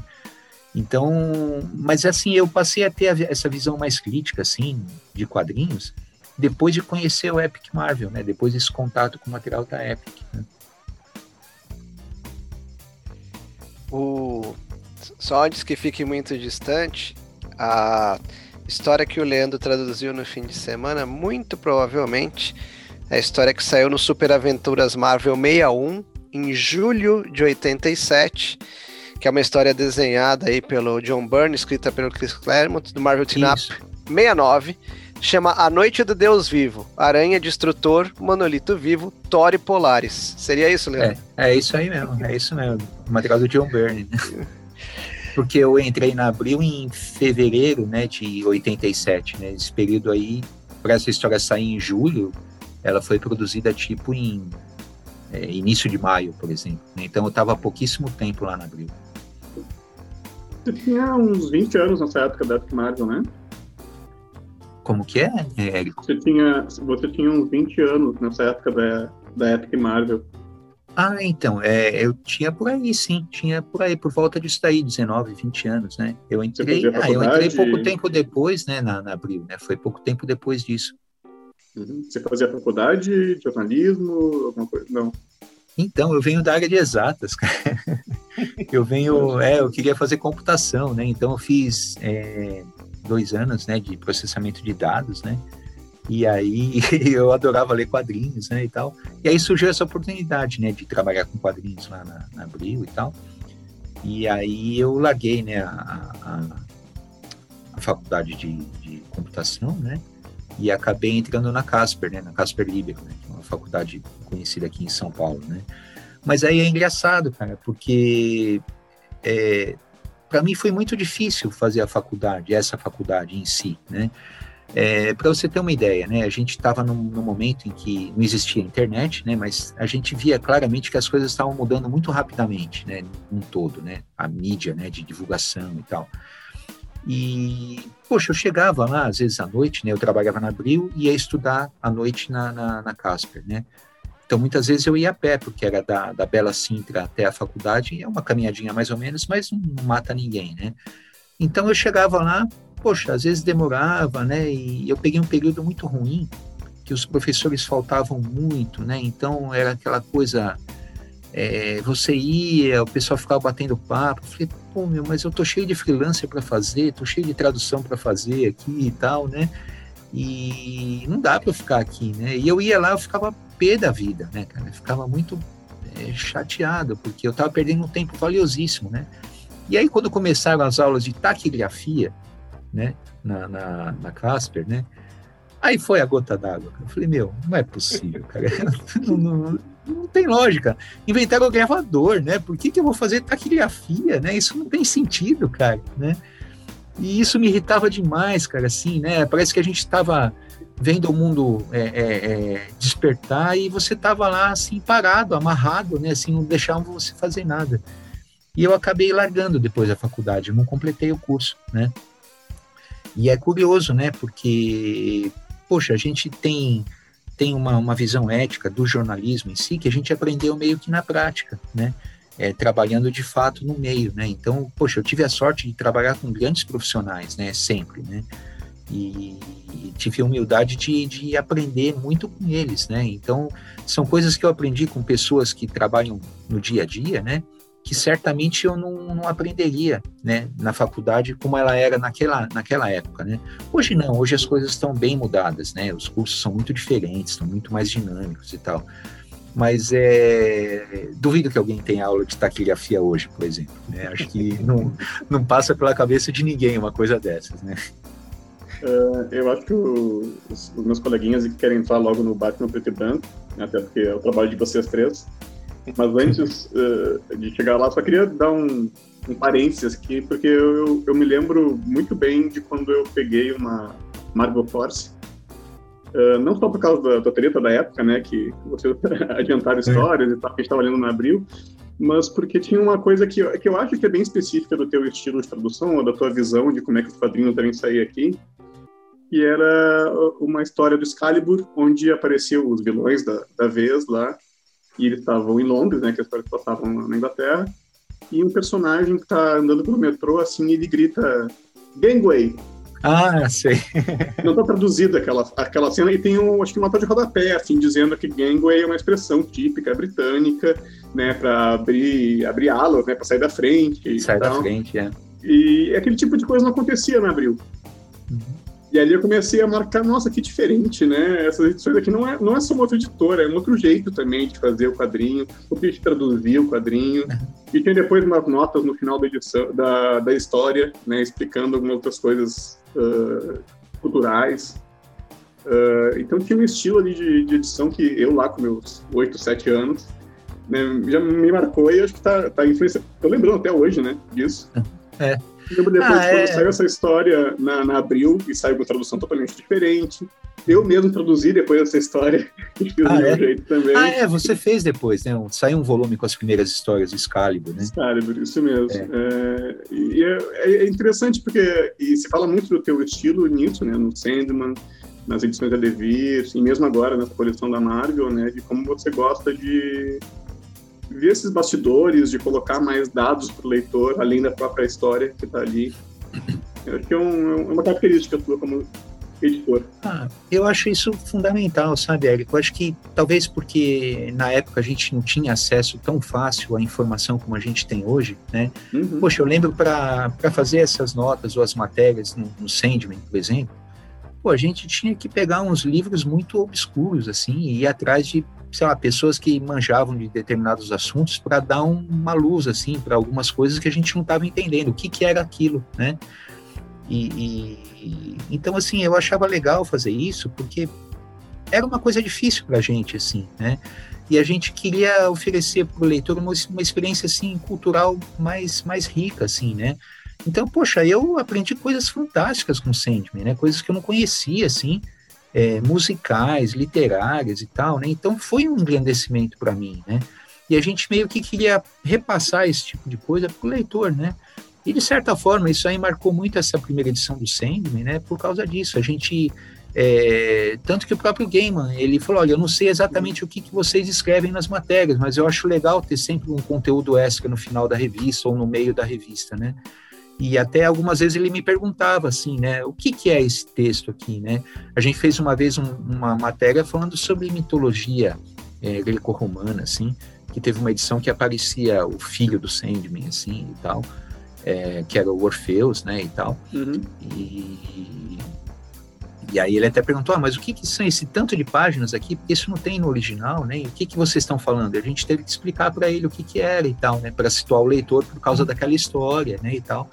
Então, mas assim, eu passei a ter essa visão mais crítica, assim, de quadrinhos, depois de conhecer o Epic Marvel, né? Depois desse contato com o material da Epic. Né? O... Só antes que fique muito distante, a história que o Leandro traduziu no fim de semana, muito provavelmente é a história que saiu no Super Aventuras Marvel 61, em julho de 87, que é uma história desenhada aí pelo John Byrne, escrita pelo Chris Claremont, do Marvel Team Up 69, chama A Noite do Deus Vivo, Aranha, Destrutor, Monolito Vivo, Thor e Polaris. Seria isso, Leandro? É, é isso aí mesmo, é isso mesmo. O material do John Byrne. Porque eu entrei na Abril em fevereiro, né, de 87, né, esse período aí, para essa história sair em julho, ela foi produzida tipo em é, início de maio, por exemplo. Né? Então eu estava há pouquíssimo tempo lá na Abril. Você tinha uns 20 anos nessa época da Epic Marvel, né? Como que é, Érico? Você tinha, você tinha uns 20 anos nessa época da, da Epic Marvel. Ah, então, é, eu tinha por aí, sim, tinha por aí, por volta disso daí, 19, 20 anos, né? Eu entrei, ah, eu entrei pouco tempo depois, né, na, na Abril, né? Foi pouco tempo depois disso. Uhum. Você fazia faculdade de jornalismo, alguma coisa? Não. Então, eu venho da área de exatas, cara. Eu venho, é, eu queria fazer computação, né? Então, eu fiz é, dois anos, né, de processamento de dados, né? E aí eu adorava ler quadrinhos, né, e tal. E aí surgiu essa oportunidade, né, de trabalhar com quadrinhos lá na, na Abril e tal. E aí eu larguei, né, a, a, a faculdade de, de computação, né? e acabei entrando na Casper, né, na Casper Libero, né, uma faculdade conhecida aqui em São Paulo, né. Mas aí é engraçado, cara, porque é, para mim foi muito difícil fazer a faculdade, essa faculdade em si, né. É, para você ter uma ideia, né, a gente estava num, num, momento em que não existia internet, né, mas a gente via claramente que as coisas estavam mudando muito rapidamente, né, um todo, né, a mídia, né, de divulgação e tal. E, poxa, eu chegava lá, às vezes à noite, né? Eu trabalhava na Abril e ia estudar à noite na, na, na Casper, né? Então, muitas vezes eu ia a pé, porque era da, da Bela Sintra até a faculdade, é uma caminhadinha mais ou menos, mas não, não mata ninguém, né? Então, eu chegava lá, poxa, às vezes demorava, né? E eu peguei um período muito ruim, que os professores faltavam muito, né? Então, era aquela coisa é, você ia, o pessoal ficava batendo papo. Eu falei, pô, meu, mas eu tô cheio de freelancer para fazer, tô cheio de tradução para fazer aqui e tal, né? E não dá para eu ficar aqui, né? E eu ia lá, eu ficava pé da vida, né, cara? Eu ficava muito é, chateado, porque eu tava perdendo um tempo valiosíssimo, né? E aí, quando começaram as aulas de taquigrafia, né, na, na, na Casper, né? Aí foi a gota d'água. Eu falei, meu, não é possível, cara. não, não, não tem lógica. Inventaram o gravador, né? Por que, que eu vou fazer taquigrafia, né? Isso não tem sentido, cara, né? E isso me irritava demais, cara, assim, né? Parece que a gente estava vendo o mundo é, é, é, despertar e você estava lá, assim, parado, amarrado, né? Assim, não deixavam você fazer nada. E eu acabei largando depois da faculdade, não completei o curso, né? E é curioso, né? Porque, poxa, a gente tem tem uma, uma visão ética do jornalismo em si que a gente aprendeu meio que na prática, né? É, trabalhando de fato no meio, né? Então, poxa, eu tive a sorte de trabalhar com grandes profissionais, né? Sempre, né? E, e tive a humildade de, de aprender muito com eles, né? Então, são coisas que eu aprendi com pessoas que trabalham no dia a dia, né? Que certamente eu não, não, aprenderia né, na faculdade como ela era naquela, naquela época. Né? Hoje não, hoje as coisas estão bem mudadas, né? os cursos são muito diferentes, são muito mais dinâmicos e tal. Mas é, duvido que alguém tenha aula de taquigrafia hoje, por exemplo. Né? Acho que não, não passa pela cabeça de ninguém uma coisa dessas. Né? Uh, eu acho que o, os, os, meus coleguinhas que querem entrar logo no Batman Preto e Branco, né, até porque é o trabalho de vocês três, mas antes uh, de chegar lá, só queria dar um, um parênteses aqui, porque eu, eu me lembro muito bem de quando eu peguei uma Marvel Force. Uh, não só por causa da, da treta da época, né, que vocês adiantaram histórias e tal, que a gente estava lendo no abril, mas porque tinha uma coisa que, que eu acho que é bem específica do teu estilo de tradução, ou da tua visão de como é que os quadrinhos devem sair aqui, que era uma história do Excalibur, onde apareciam os vilões da, da vez lá, e eles estavam em Londres, né, que as histórias passavam na Inglaterra, e um personagem que está andando pelo metrô, assim, ele grita Gangway. Ah, sei. Não está traduzida aquela, aquela cena, e tem um, acho que uma nota de rodapé, assim, dizendo que gangway é uma expressão típica britânica, né, para abrir, abrir alas, né, para sair da frente. Sair da frente, é. E aquele tipo de coisa não acontecia na Abril. Uhum. E ali eu comecei a marcar, nossa, que diferente, né? Essas edições aqui não é, não é só uma outra editora, é um outro jeito também de fazer o quadrinho, o que de traduzir o quadrinho. E tem depois umas notas no final da edição, da, da história, né? Explicando algumas outras coisas uh, culturais. Uh, então tinha um estilo ali de, de, edição que eu lá com meus 8, 7 anos né, já me marcou e acho que tá, tá influência. Tô lembrando até hoje, né, disso. É. Lembro depois ah, quando é... saiu essa história na, na Abril e saiu com tradução totalmente diferente. Eu mesmo traduzi depois essa história e fiz ah, do meu é? jeito também. Ah, é, você fez depois, né? Saiu um volume com as primeiras histórias do Excalibur, né? Excalibur, isso mesmo. É. É, e é, interessante porque e se fala muito do teu estilo nisso, né? No Sandman, nas edições da Devir, e mesmo agora nessa coleção da Marvel, né? De como você gosta de ver esses bastidores, de colocar mais dados para o leitor, além da própria história que está ali. Eu acho que é, um, é uma característica tua como editor. Ah, eu acho isso fundamental, sabe, Érico? Eu acho que talvez porque na época a gente não tinha acesso tão fácil à informação como a gente tem hoje, né? Uhum. Poxa, eu lembro para fazer essas notas ou as matérias no, no Sandman, por exemplo, pô, a gente tinha que pegar uns livros muito obscuros, assim, e ir atrás de sei lá, pessoas que manjavam de determinados assuntos para dar um, uma luz, assim, para algumas coisas que a gente não estava entendendo, o que, que era aquilo, né? E, e, então, assim, eu achava legal fazer isso, porque era uma coisa difícil para a gente, assim, né? E a gente queria oferecer para o leitor uma, uma experiência, assim, cultural mais, mais rica, assim, né? Então, poxa, eu aprendi coisas fantásticas com o Sandman, né? Coisas que eu não conhecia, assim, é, musicais, literárias e tal, né? Então foi um engrandecimento para mim, né? E a gente meio que queria repassar esse tipo de coisa para o leitor, né? E de certa forma isso aí marcou muito essa primeira edição do Sandman, né? Por causa disso, a gente é, tanto que o próprio Gaiman, ele falou, olha, eu não sei exatamente o que, que vocês escrevem nas matérias, mas eu acho legal ter sempre um conteúdo extra no final da revista ou no meio da revista, né? E até algumas vezes ele me perguntava assim, né, o que, que é esse texto aqui, né? A gente fez uma vez um, uma matéria falando sobre mitologia é, greco-romana, assim, que teve uma edição que aparecia o filho do Sandman, assim, e tal, é, que era o Orfeus, né, e tal. Uhum. E, e aí ele até perguntou, ah, mas o que, que são esse tanto de páginas aqui? Porque isso não tem no original, né? E o que, que vocês estão falando? A gente teve que explicar para ele o que, que era e tal, né? Para situar o leitor por causa daquela história, né? E tal.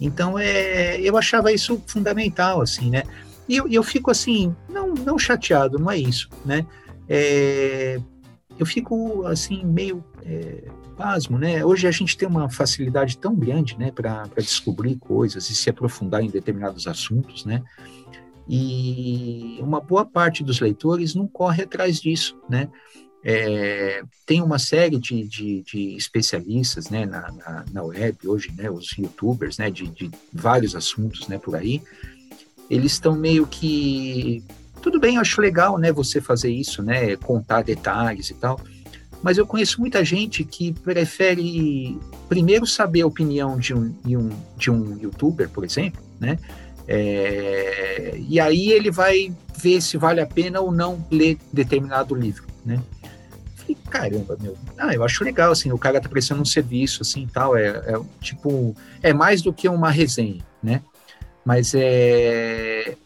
Então, é, eu achava isso fundamental, assim, né? E eu, eu fico, assim, não, não chateado, não é isso, né? É, eu fico, assim, meio é, pasmo, né? Hoje a gente tem uma facilidade tão grande, né, para descobrir coisas e se aprofundar em determinados assuntos, né? E uma boa parte dos leitores não corre atrás disso, né? É, tem uma série de, de, de especialistas né, na, na, na, web hoje, né, os youtubers né, de, de vários assuntos né, por aí, eles estão meio que. Tudo bem, eu acho legal né, você fazer isso, né, contar detalhes e tal, mas eu conheço muita gente que prefere primeiro saber a opinião de um, de um, de um youtuber, por exemplo, né? É, e aí ele vai ver se vale a pena ou não ler determinado livro, né? Falei, caramba, meu, ah, eu acho legal, assim, o cara tá prestando um serviço, assim, tal, é, é tipo, é mais do que uma resenha, né? Mas é,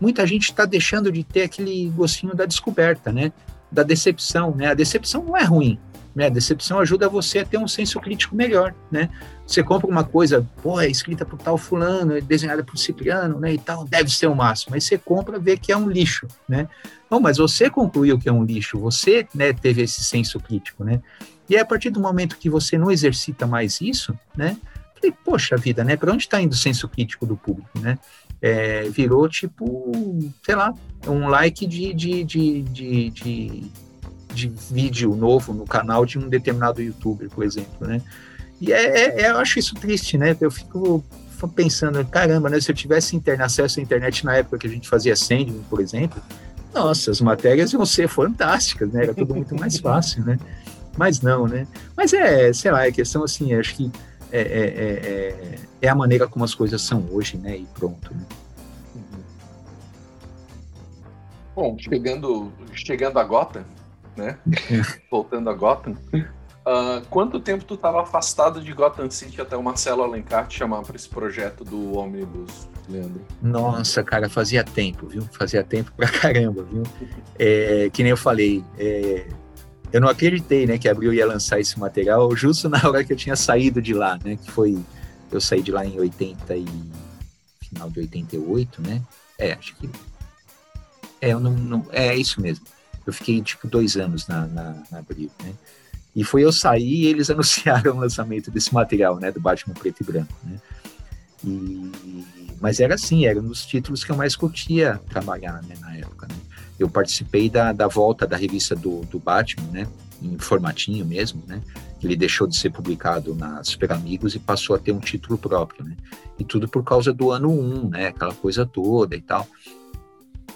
muita gente está deixando de ter aquele gostinho da descoberta, né? Da decepção, né? A decepção não é ruim, né? Decepção ajuda você a ter um senso crítico melhor, né? Você compra uma coisa, pô, é escrita por tal fulano, é desenhada por Cipriano, né, e tal, deve ser o máximo. Mas você compra, vê que é um lixo, né? Não, mas você concluiu que é um lixo, você, né, teve esse senso crítico, né? E aí, a partir do momento que você não exercita mais isso, né? Falei, poxa vida, né? Para onde está indo o senso crítico do público, né? É, virou tipo, sei lá, um like de, de, de, de, de, de vídeo novo no canal de um determinado youtuber, por exemplo, né? E é, é, é, eu acho isso triste, né? Eu fico pensando, caramba, né? Se eu tivesse internet, acesso à internet na época que a gente fazia Sandman, por exemplo, nossa, as matérias iam ser fantásticas, né? Era tudo muito mais fácil, né? Mas não, né? Mas é, sei lá, é questão assim, acho que é, é, é, é, é a maneira como as coisas são hoje, né? E pronto. Né? Bom, chegando, chegando a Gotham, né? Voltando a Gotham. Uh, quanto tempo tu estava afastado de Gotham City até o Marcelo Alencar te chamar para esse projeto do ônibus, Leandro? Nossa, cara, fazia tempo, viu? Fazia tempo pra caramba, viu? É, que nem eu falei, é, eu não acreditei, né, que Abril ia lançar esse material justo na hora que eu tinha saído de lá, né? Que foi, eu saí de lá em 80 e final de 88, né? É, acho que é, eu não, não, é isso mesmo. Eu fiquei tipo dois anos na, na, na Abril, né? E foi eu sair e eles anunciaram o lançamento desse material, né, do Batman preto e branco, né? E, mas era assim, era um dos títulos que eu mais curtia trabalhar, né, na época, né? Eu participei da, da volta da revista do, do Batman, né, em formatinho mesmo, né? Ele deixou de ser publicado na Super Amigos e passou a ter um título próprio, né? E tudo por causa do ano 1, né? Aquela coisa toda e tal.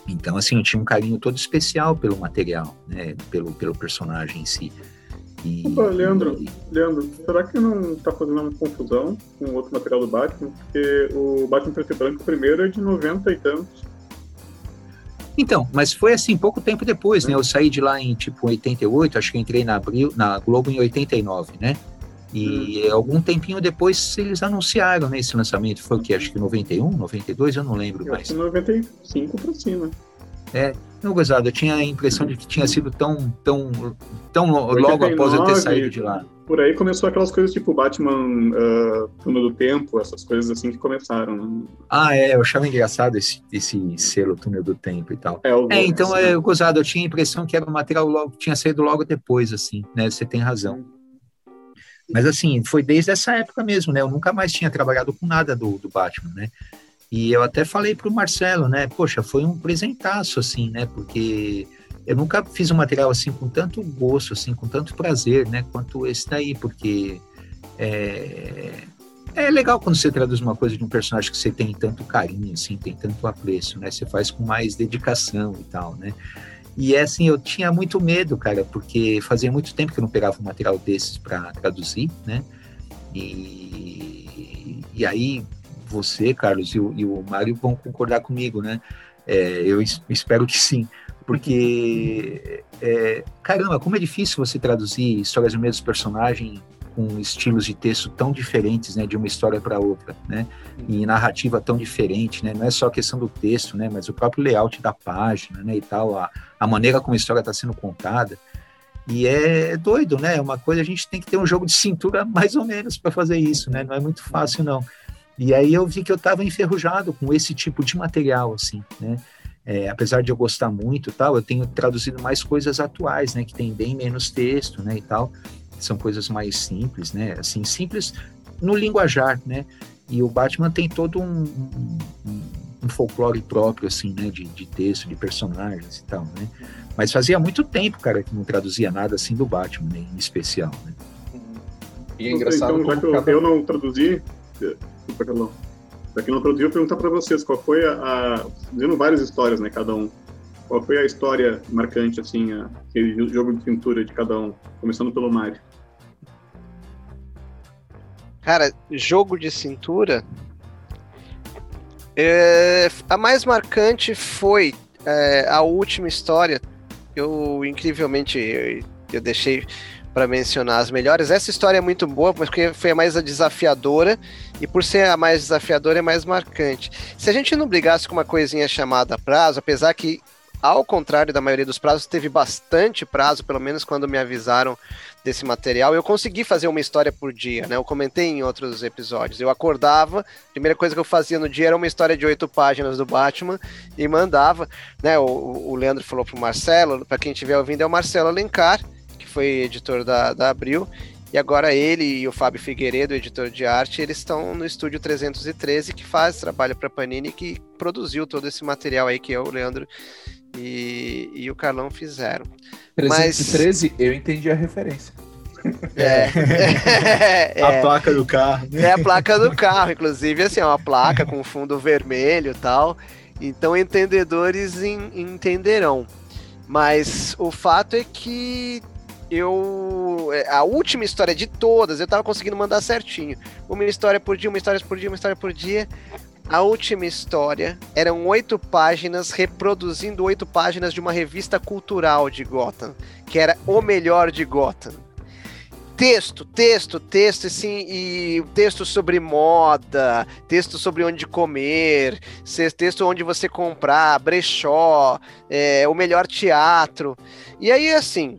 Então, assim, eu tinha um carinho todo especial pelo material, né? Pelo, pelo personagem em si. E, Opa, Leandro, e... Leandro, será que não está fazendo uma confusão com outro material do Batman? Porque o Batman Preto e Branco primeiro é de 90 e tantos. Então, mas foi assim, pouco tempo depois, né? Eu saí de lá em tipo 88, acho que entrei na, Abril, na Globo em 89, né? E hum. algum tempinho depois eles anunciaram né, esse lançamento. Foi o que? Acho que 91, 92, eu não lembro eu mais. Acho que 95 para cima. É, não, gozado, eu tinha a impressão de que tinha sido tão, tão, tão logo após eu ter saído de lá. Por aí começou aquelas coisas tipo Batman uh, Túnel do Tempo, essas coisas assim que começaram. Né? Ah, é, eu achava engraçado esse, esse selo Túnel do Tempo e tal. É, é então, é, gozado, eu tinha a impressão que era um material logo, tinha saído logo depois, assim, né? Você tem razão. Mas assim, foi desde essa época mesmo, né? Eu nunca mais tinha trabalhado com nada do, do Batman, né? E eu até falei para o Marcelo, né? Poxa, foi um presentaço, assim, né? Porque eu nunca fiz um material assim com tanto gosto, assim, com tanto prazer, né? Quanto esse daí, porque é, é legal quando você traduz uma coisa de um personagem que você tem tanto carinho, assim, tem tanto apreço, né? Você faz com mais dedicação e tal, né? E é assim, eu tinha muito medo, cara, porque fazia muito tempo que eu não pegava um material desses para traduzir, né? E, e aí você, Carlos, e o, e o Mário vão concordar comigo, né? É, eu espero que sim, porque é, caramba, como é difícil você traduzir histórias do mesmo personagem com estilos de texto tão diferentes, né, de uma história para outra, né, e narrativa tão diferente, né, não é só a questão do texto, né, mas o próprio layout da página, né, e tal, a, a maneira como a história está sendo contada, e é doido, né, é uma coisa, a gente tem que ter um jogo de cintura mais ou menos para fazer isso, né, não é muito fácil não. E aí eu vi que eu estava enferrujado com esse tipo de material, assim, né, é, apesar de eu gostar muito tal, eu tenho traduzido mais coisas atuais, né, que tem bem menos texto, né, e tal, são coisas mais simples, né? Assim, simples no linguajar, né? E o Batman tem todo um, um, um folclore próprio, assim, né? De, de, texto, de personagens e tal, né? Mas fazia muito tempo, cara, que não traduzia nada assim do Batman, né? em especial, né? E é engraçado então, já que eu, cada... eu não traduzi, desculpa, Carlão, já que não traduzi, eu vou perguntar para vocês qual foi a, a... Dizendo várias histórias, né? Cada um. Qual foi a história marcante, assim, a, aquele jogo de pintura de cada um? Começando pelo Mario. Cara, jogo de cintura. É, a mais marcante foi é, a última história. Eu, incrivelmente, eu, eu deixei para mencionar as melhores. Essa história é muito boa, porque foi a mais desafiadora, e por ser a mais desafiadora, é mais marcante. Se a gente não brigasse com uma coisinha chamada prazo, apesar que ao contrário da maioria dos prazos, teve bastante prazo, pelo menos quando me avisaram desse material. Eu consegui fazer uma história por dia, né? Eu comentei em outros episódios. Eu acordava, a primeira coisa que eu fazia no dia era uma história de oito páginas do Batman e mandava, né? O, o Leandro falou pro Marcelo, para quem estiver ouvindo, é o Marcelo Alencar, que foi editor da, da Abril. E agora ele e o Fábio Figueiredo, editor de arte, eles estão no estúdio 313, que faz trabalho para Panini, que produziu todo esse material aí que eu, o Leandro e, e o Carlão fizeram. 313, Mas... eu entendi a referência. É. é. A placa do carro. É a placa do carro, inclusive, assim, é uma placa com fundo vermelho e tal. Então, entendedores entenderão. Mas o fato é que eu. É, a última história de todas, eu tava conseguindo mandar certinho. Uma história por dia, uma história por dia, uma história por dia. a última história eram oito páginas reproduzindo oito páginas de uma revista cultural de Gotham, que era o melhor de Gotham. Texto, texto, texto, assim, e texto sobre moda, texto sobre onde comer, texto onde você comprar, brechó, é, o melhor teatro. E aí, assim,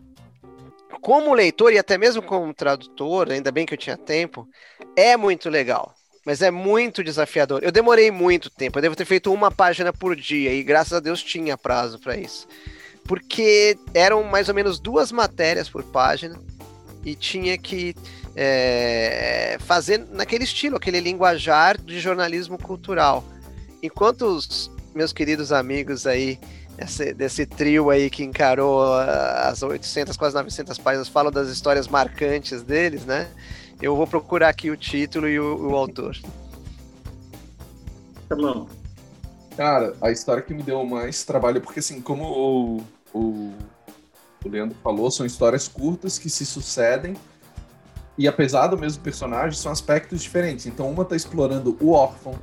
como leitor e até mesmo como tradutor, ainda bem que eu tinha tempo, é muito legal mas é muito desafiador. Eu demorei muito tempo, eu devo ter feito uma página por dia e graças a Deus tinha prazo para isso. Porque eram mais ou menos duas matérias por página e tinha que é, fazer naquele estilo, aquele linguajar de jornalismo cultural. Enquanto os meus queridos amigos aí, esse, desse trio aí que encarou as 800, quase 900 páginas, falam das histórias marcantes deles, né? Eu vou procurar aqui o título e o, o autor. Não. Cara, a história que me deu mais trabalho, porque assim, como o, o, o Leandro falou, são histórias curtas que se sucedem e apesar do mesmo personagem, são aspectos diferentes. Então, uma tá explorando o órfão,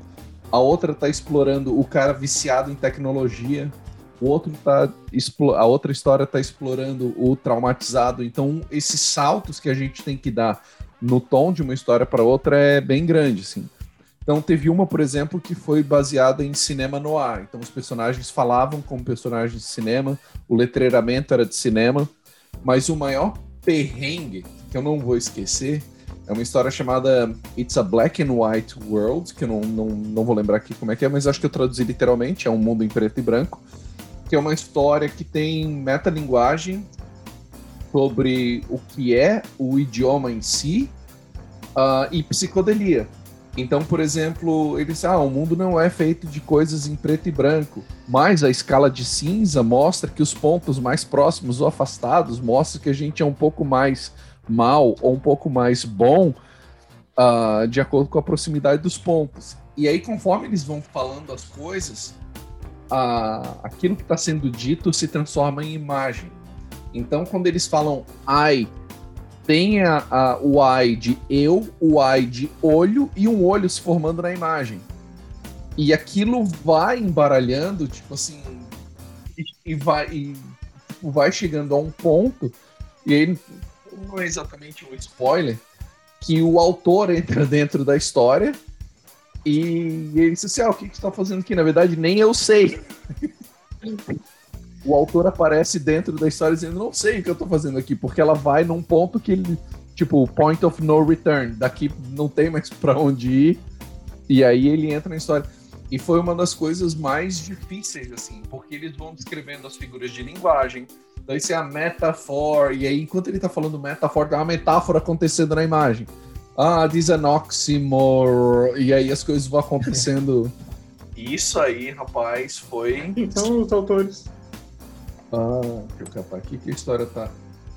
a outra tá explorando o cara viciado em tecnologia, o outro tá a outra história tá explorando o traumatizado. Então, esses saltos que a gente tem que dar no tom de uma história para outra é bem grande, assim. Então teve uma, por exemplo, que foi baseada em cinema no ar. Então os personagens falavam como personagens de cinema, o letreiramento era de cinema, mas o maior perrengue que eu não vou esquecer é uma história chamada It's a Black and White World, que eu não, não, não vou lembrar aqui como é que é, mas acho que eu traduzi literalmente, é um mundo em preto e branco, que é uma história que tem metalinguagem sobre o que é o idioma em si uh, e psicodelia. Então, por exemplo, eles ah, o mundo não é feito de coisas em preto e branco, mas a escala de cinza mostra que os pontos mais próximos ou afastados mostra que a gente é um pouco mais mal ou um pouco mais bom uh, de acordo com a proximidade dos pontos. E aí, conforme eles vão falando as coisas, uh, aquilo que está sendo dito se transforma em imagem. Então, quando eles falam ai, tem a, a, o ai de eu, o ai de olho e um olho se formando na imagem. E aquilo vai embaralhando, tipo assim, e, e vai, e, tipo, vai chegando a um ponto, e aí não é exatamente um spoiler, que o autor entra dentro da história e ele disse assim: ah, o que, você está fazendo aqui? Na verdade, nem eu sei. o autor aparece dentro da história dizendo, não sei o que eu tô fazendo aqui, porque ela vai num ponto que ele, tipo, point of no return, daqui não tem mais para onde ir, e aí ele entra na história. E foi uma das coisas mais difíceis, assim, porque eles vão descrevendo as figuras de linguagem, daí você é a metaphor, e aí enquanto ele tá falando metaphor, tem uma metáfora acontecendo na imagem. Ah, diz an oxymor, e aí as coisas vão acontecendo. Isso aí, rapaz, foi. Então, os autores ah, eu capar aqui que a história tá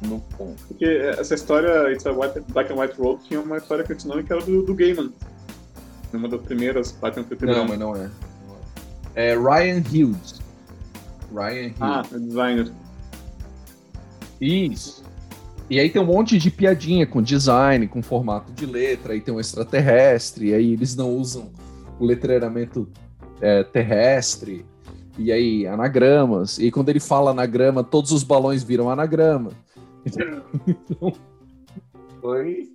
no ponto. Porque essa história, It's a White, Black and White Road, tinha uma história que eu nome que era do, do Gaiman. Uma das primeiras páginas que eu Não, mas não é. É Ryan Hughes. Ryan Hughes. Ah, é designer. Isso. E aí tem um monte de piadinha com design, com formato de letra, aí tem um extraterrestre, e aí eles não usam o letreiramento é, terrestre. E aí, anagramas. E quando ele fala anagrama, todos os balões viram anagrama. Então, foi.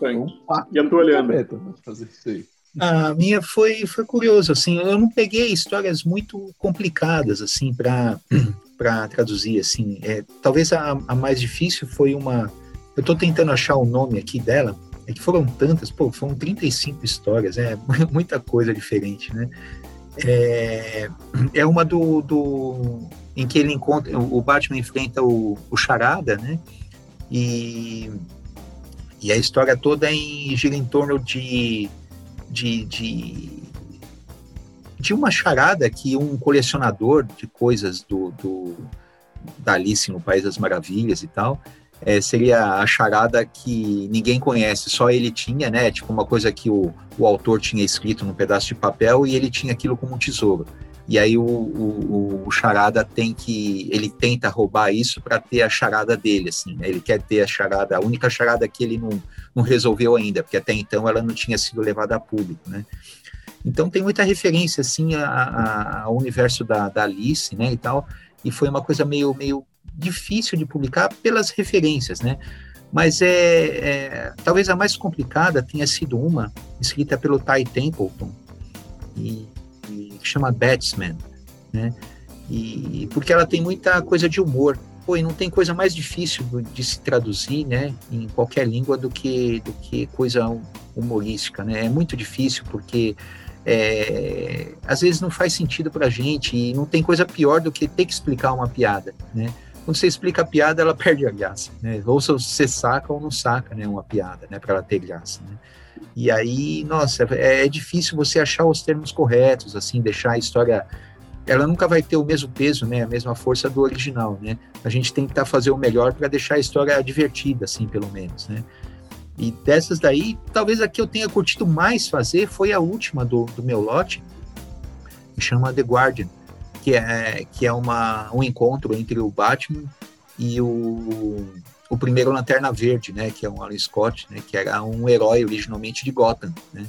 Um e a tua olhando? Fazer isso aí. A minha foi, foi curioso, assim, eu não peguei histórias muito complicadas, assim, para para traduzir, assim, é, talvez a, a mais difícil foi uma, eu estou tentando achar o nome aqui dela, é que foram tantas, pô, foram 35 histórias, é muita coisa diferente, né, é, é uma do, do em que ele encontra o Batman enfrenta o, o Charada, né? E, e a história toda em, gira em torno de, de, de, de uma charada que um colecionador de coisas do, do da Alice no País das Maravilhas e tal é, seria a charada que ninguém conhece, só ele tinha, né? Tipo uma coisa que o, o autor tinha escrito num pedaço de papel e ele tinha aquilo como um tesouro. e aí o, o, o, charada tem que ele tenta roubar isso para ter a charada dele assim né? ele quer ter a charada a única charada que ele não, não resolveu ainda porque até então ela não tinha sido levada a público né então tem muita referência assim a, ao universo da, da Alice né e tal e foi uma coisa meio meio difícil de publicar pelas referências né mas é, é talvez a mais complicada tenha sido uma escrita pelo Ty Templeton e que chama Batsman, né? E porque ela tem muita coisa de humor. Pô, e não tem coisa mais difícil de se traduzir, né, em qualquer língua do que do que coisa humorística, né? É muito difícil porque é, às vezes não faz sentido para a gente e não tem coisa pior do que ter que explicar uma piada, né? Quando você explica a piada, ela perde a graça, né? Ou você saca ou não saca, né, uma piada, né, para ela ter graça, né? E aí, nossa, é, é difícil você achar os termos corretos, assim, deixar a história ela nunca vai ter o mesmo peso, né, a mesma força do original, né? A gente tem que tentar fazer o melhor para deixar a história divertida, assim, pelo menos, né? E dessas daí, talvez a que eu tenha curtido mais fazer foi a última do, do meu lote, que chama The Guardian, que é, que é uma, um encontro entre o Batman e o o primeiro Lanterna Verde, né, que é um Alan Scott, né, que era um herói originalmente de Gotham, né,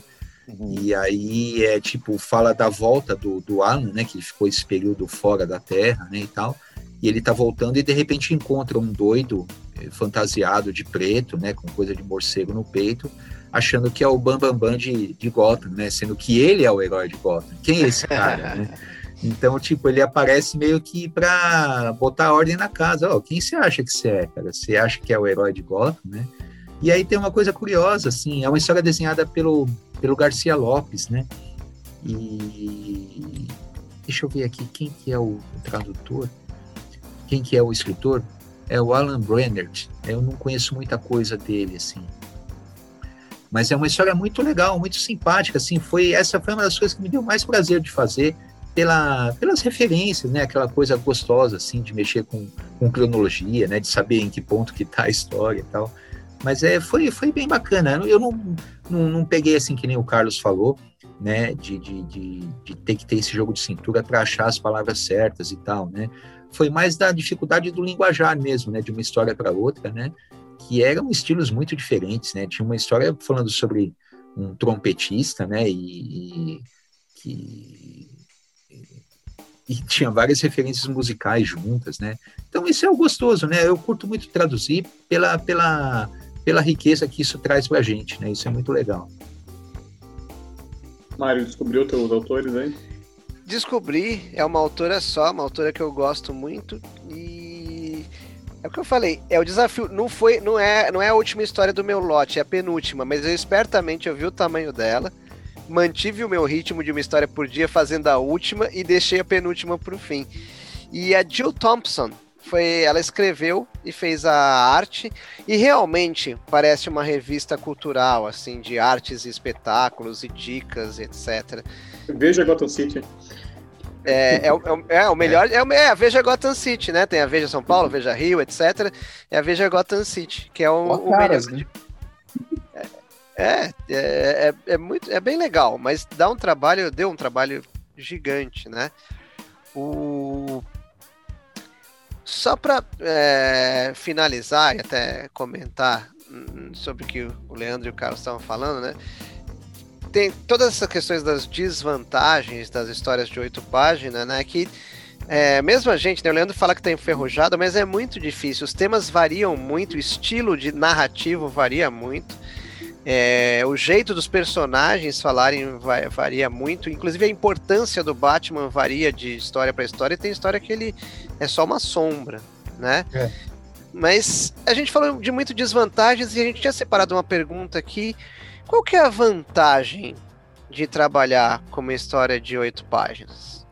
uhum. e aí é tipo, fala da volta do, do Alan, né, que ficou esse período fora da Terra, né, e tal, e ele tá voltando e de repente encontra um doido eh, fantasiado de preto, né, com coisa de morcego no peito, achando que é o Bambambam Bam Bam de, de Gotham, né, sendo que ele é o herói de Gotham. Quem é esse cara, né? Então, tipo, ele aparece meio que para botar ordem na casa. Oh, quem você acha que você é, cara? Você acha que é o herói de Gotham, né? E aí tem uma coisa curiosa, assim, é uma história desenhada pelo, pelo Garcia Lopes, né? E deixa eu ver aqui quem que é o tradutor, quem que é o escritor, é o Alan Brennert. Eu não conheço muita coisa dele, assim. Mas é uma história muito legal, muito simpática, assim. Foi essa foi uma das coisas que me deu mais prazer de fazer pela, pelas referências, né? Aquela coisa gostosa, assim, de mexer com, com cronologia, né? De saber em que ponto que tá a história e tal. Mas é, foi, foi bem bacana. Eu não, não, não peguei, assim, que nem o Carlos falou, né? De, de, de, de ter que ter esse jogo de cintura para achar as palavras certas e tal, né? Foi mais da dificuldade do linguajar mesmo, né? De uma história para outra, né? Que eram estilos muito diferentes, né? Tinha uma história falando sobre um trompetista, né? e, e que e tinha várias referências musicais juntas, né? Então isso é o gostoso, né? Eu curto muito traduzir pela, pela, pela riqueza que isso traz para a gente, né? Isso é muito legal. Mário, descobriu teus autores aí? Descobri, é uma autora só, uma autora que eu gosto muito e é o que eu falei, é o desafio, não foi, não é, não é a última história do meu lote, é a penúltima, mas eu espertamente eu vi o tamanho dela mantive o meu ritmo de uma história por dia fazendo a última e deixei a penúltima para o fim. E a Jill Thompson foi, ela escreveu e fez a arte e realmente parece uma revista cultural assim de artes e espetáculos e dicas, etc. Veja Gotham City. É, é, é, é, o melhor. É. É, a Veja Gotham City, né? Tem a Veja São Paulo, Veja Rio, etc. É a Veja Gotham City, que é o, o melhor. Né? É, é, é, é, muito, é bem legal, mas dá um trabalho, deu um trabalho gigante, né? O... Só para é, finalizar e até comentar sobre o que o Leandro e o Carlos estavam falando, né? Tem todas essas questões das desvantagens das histórias de oito páginas, né? Que é, mesmo a gente, né, o Leandro fala que está enferrujado, mas é muito difícil. Os temas variam muito, o estilo de narrativo varia muito. É, o jeito dos personagens falarem varia muito, inclusive a importância do Batman varia de história para história, e tem história que ele é só uma sombra, né? É. Mas a gente falou de muito desvantagens e a gente tinha separado uma pergunta aqui. Qual que é a vantagem de trabalhar com uma história de oito páginas?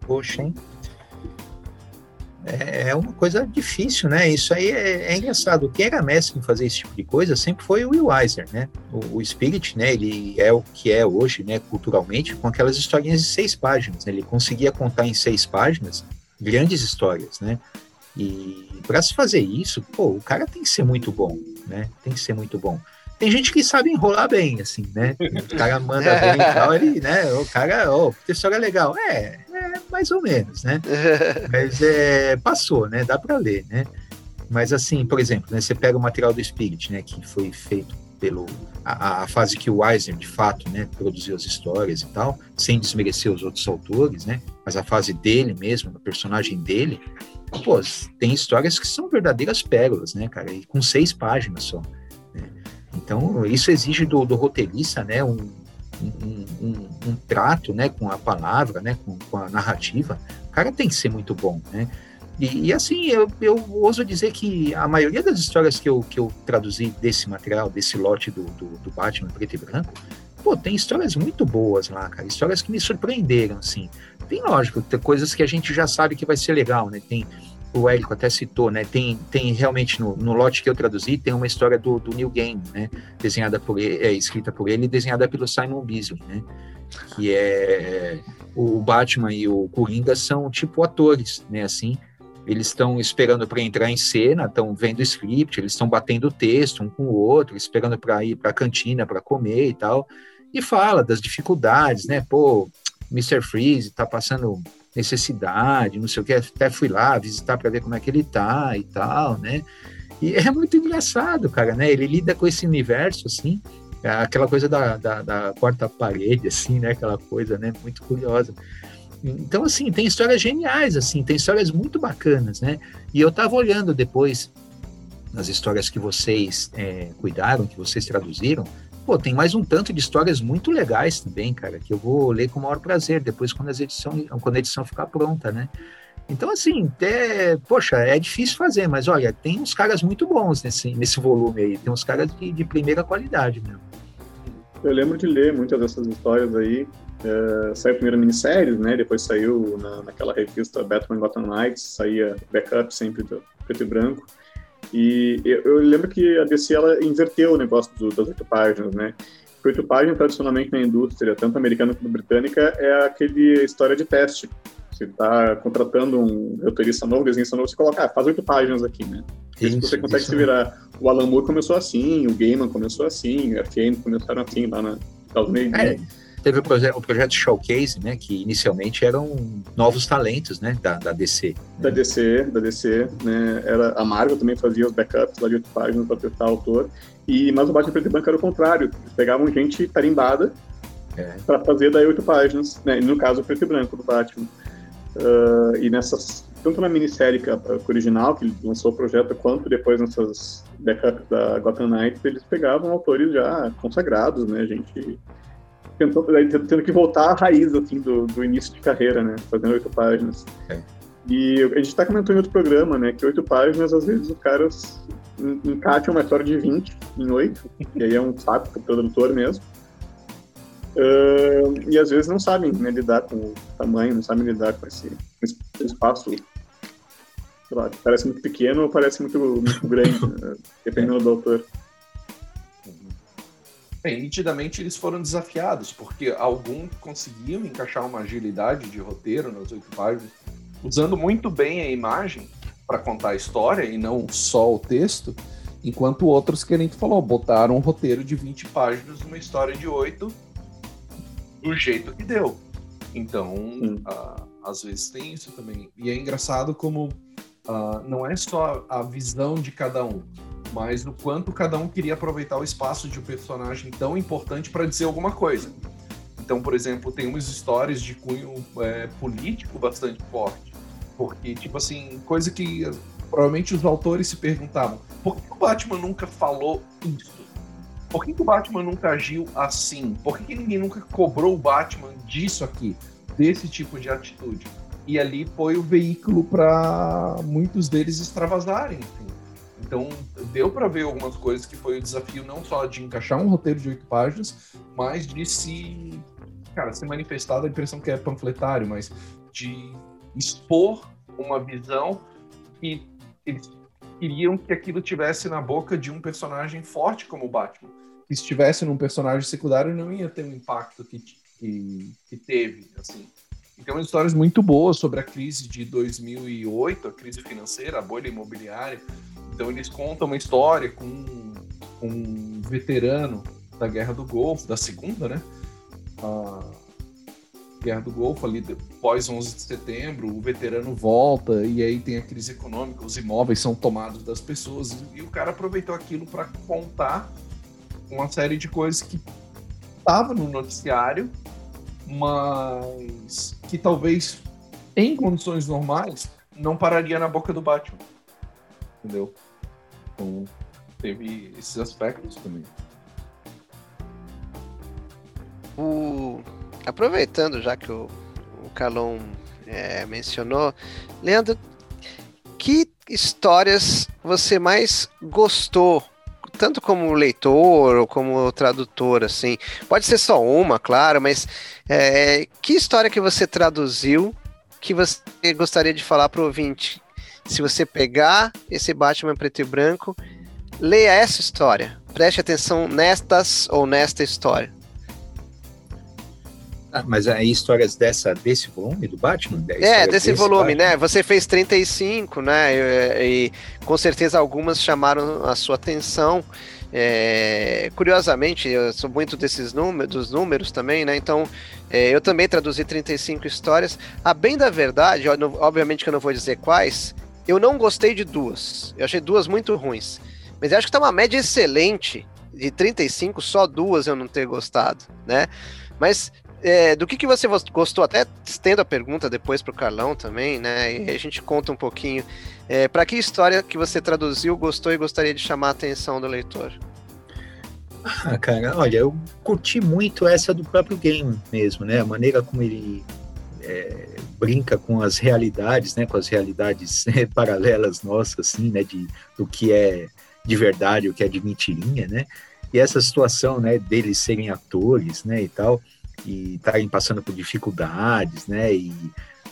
Poxa, hein? É, é uma coisa difícil, né? Isso aí é, é, engraçado. Quem era mestre em fazer esse tipo de coisa sempre foi o Will Eisner, né? O, o, Spirit, né? Ele é o que é hoje, né? Culturalmente, com aquelas historinhas de seis páginas. Né? Ele conseguia contar em seis páginas grandes histórias, né? E para se fazer isso, pô, o cara tem que ser muito bom, né? Tem que ser muito bom. tem gente que sabe enrolar bem, assim, né? O cara manda bem e tal, ele, né? O cara, ó, oh, história é legal. É, é, mais ou menos, né? Mas é, passou, né? Dá para ler, né? Mas assim, por exemplo, né, você pega o material do Spirit, né? Que foi feito pelo a, a, fase que o Eisner, de fato, né, produziu as histórias e tal, sem desmerecer os outros autores, né, mas a fase dele mesmo, do personagem dele, pô, tem histórias que são verdadeiras pérolas, né, cara, e com seis páginas só. Né? Então, isso exige do, do roteirista, né, um, um, um, um, trato, né, com a palavra, né, com, com a narrativa. O cara tem que ser muito bom, né. E, e, assim, eu, eu ouso dizer que a maioria das histórias que eu, que eu traduzi desse material, desse lote do, do, do Batman preto e branco, pô, tem histórias muito boas lá, cara. Histórias que me surpreenderam, assim. Tem, lógico, tem coisas que a gente já sabe que vai ser legal, né? Tem, o Érico até citou, né? Tem, tem realmente no, no lote que eu traduzi, tem uma história do, do Neil Gaiman, né? Desenhada por ele, é, escrita por ele e desenhada pelo Simon Beasley, né? Que é o Batman e o Coringa são tipo atores, né? Assim, eles estão esperando para entrar em cena, estão vendo o script, eles estão batendo o texto um com o outro, esperando para ir para a cantina para comer e tal, e fala das dificuldades, né? Pô, Mr. Freeze está passando necessidade, não sei o que, até fui lá visitar para ver como é que ele tá e tal, né? E é muito engraçado, cara, né? Ele lida com esse universo, assim, aquela coisa da, da, da quarta parede, assim, né? Aquela coisa, né? Muito curiosa. Então, assim, tem histórias geniais, assim, tem histórias muito bacanas, né? E eu estava olhando depois nas histórias que vocês é, cuidaram, que vocês traduziram, pô, tem mais um tanto de histórias muito legais também, cara, que eu vou ler com o maior prazer depois quando, as edição, quando a edição ficar pronta, né? Então, assim, é, poxa, é difícil fazer, mas olha, tem uns caras muito bons nesse, nesse volume aí, tem uns caras de, de primeira qualidade mesmo. Eu lembro de ler muitas dessas histórias aí, Uh, saiu a primeira minissérie, né? Depois saiu na, naquela revista Batman Gotham Knights, saía backup sempre do preto e branco. E eu, eu lembro que a DC ela inverteu o negócio do, das oito páginas, né? Porque oito páginas, tradicionalmente na indústria, tanto americana quanto britânica, é aquele história de teste. Você está contratando um roteirista novo, desenhista novo, você coloca, ah, faz oito páginas aqui, né? Isso, você consegue isso. se virar. O Alan Moore começou assim, o Gaiman começou assim, a FN começaram assim lá na Estados Unidos. É. Teve o, proje o projeto Showcase, né, que inicialmente eram novos talentos, né, da, da DC. Da DC, da DC, né, era, a Marvel também fazia os backups lá de oito páginas para testar autor, e, mas o Batman Preto e Branco era o contrário, eles pegavam gente tarimbada é. para fazer daí oito páginas, né, no caso o Preto e Branco do Batman. Uh, e nessas, tanto na minissérie original, que lançou o projeto, quanto depois nessas backups da Gotham Knights, eles pegavam autores já consagrados, né, gente tendo que voltar à raiz, assim, do, do início de carreira, né? Fazendo oito páginas. É. E a gente está comentando em outro programa, né? Que oito páginas, às vezes, os caras encaixam uma história de 20 em oito, e aí é um saco para o produtor mesmo. Uh, e às vezes não sabem né, lidar com o tamanho, não sabem lidar com esse, esse espaço, lá, parece muito pequeno ou parece muito, muito grande, né, dependendo do autor. Bem, nitidamente eles foram desafiados, porque alguns conseguiam encaixar uma agilidade de roteiro nas oito páginas, usando muito bem a imagem para contar a história e não só o texto, enquanto outros, que a gente falou, botaram um roteiro de 20 páginas numa história de oito do jeito que deu. Então, uh, às vezes tem isso também. E é engraçado como uh, não é só a visão de cada um mas no quanto cada um queria aproveitar o espaço de um personagem tão importante para dizer alguma coisa. Então, por exemplo, tem umas histórias de cunho é, político bastante forte, porque, tipo assim, coisa que provavelmente os autores se perguntavam: por que o Batman nunca falou isso? Por que, que o Batman nunca agiu assim? Por que, que ninguém nunca cobrou o Batman disso aqui, desse tipo de atitude? E ali foi o veículo para muitos deles extravasarem. Então, deu para ver algumas coisas que foi o desafio não só de encaixar um roteiro de oito páginas, mas de se, cara, se manifestar da impressão que é panfletário, mas de expor uma visão que eles queriam que aquilo tivesse na boca de um personagem forte como o Batman. Que se estivesse num personagem secundário não ia ter o impacto que, que, que teve, assim. E tem umas histórias muito boas sobre a crise de 2008, a crise financeira, a bolha imobiliária, então eles contam uma história com, com veterano da Guerra do Golfo, da segunda, né? A Guerra do Golfo, ali pós 11 de setembro, o veterano volta e aí tem a crise econômica, os imóveis são tomados das pessoas e o cara aproveitou aquilo para contar uma série de coisas que estava no noticiário, mas que talvez em condições normais não pararia na boca do Batman. Entendeu? Então, teve esses aspectos também. O... Aproveitando já que o, o Calon é, mencionou, Leandro, que histórias você mais gostou, tanto como leitor ou como tradutor, assim? Pode ser só uma, claro, mas é, que história que você traduziu que você gostaria de falar para o ouvinte? Se você pegar esse Batman preto e branco, leia essa história. Preste atenção nestas ou nesta história. Ah, mas aí histórias dessa, desse volume do Batman? É, desse volume, Batman? né? Você fez 35, né? E, e, com certeza algumas chamaram a sua atenção. É, curiosamente, eu sou muito desses números, dos números também, né? Então, é, eu também traduzi 35 histórias. A bem da verdade, obviamente que eu não vou dizer quais, eu não gostei de duas. Eu achei duas muito ruins. Mas acho que tá uma média excelente de 35, só duas eu não ter gostado, né? Mas é, do que, que você gostou? Até estendo a pergunta depois para o Carlão também, né? E a gente conta um pouquinho. É, para que história que você traduziu, gostou e gostaria de chamar a atenção do leitor? Ah, cara, olha, eu curti muito essa do próprio game mesmo, né? A maneira como ele é, brinca com as realidades, né? Com as realidades é, paralelas nossas, assim, né? De, do que é de verdade, o que é de mentirinha, né? E essa situação, né? Deles serem atores, né? E tal e estarem passando por dificuldades, né? E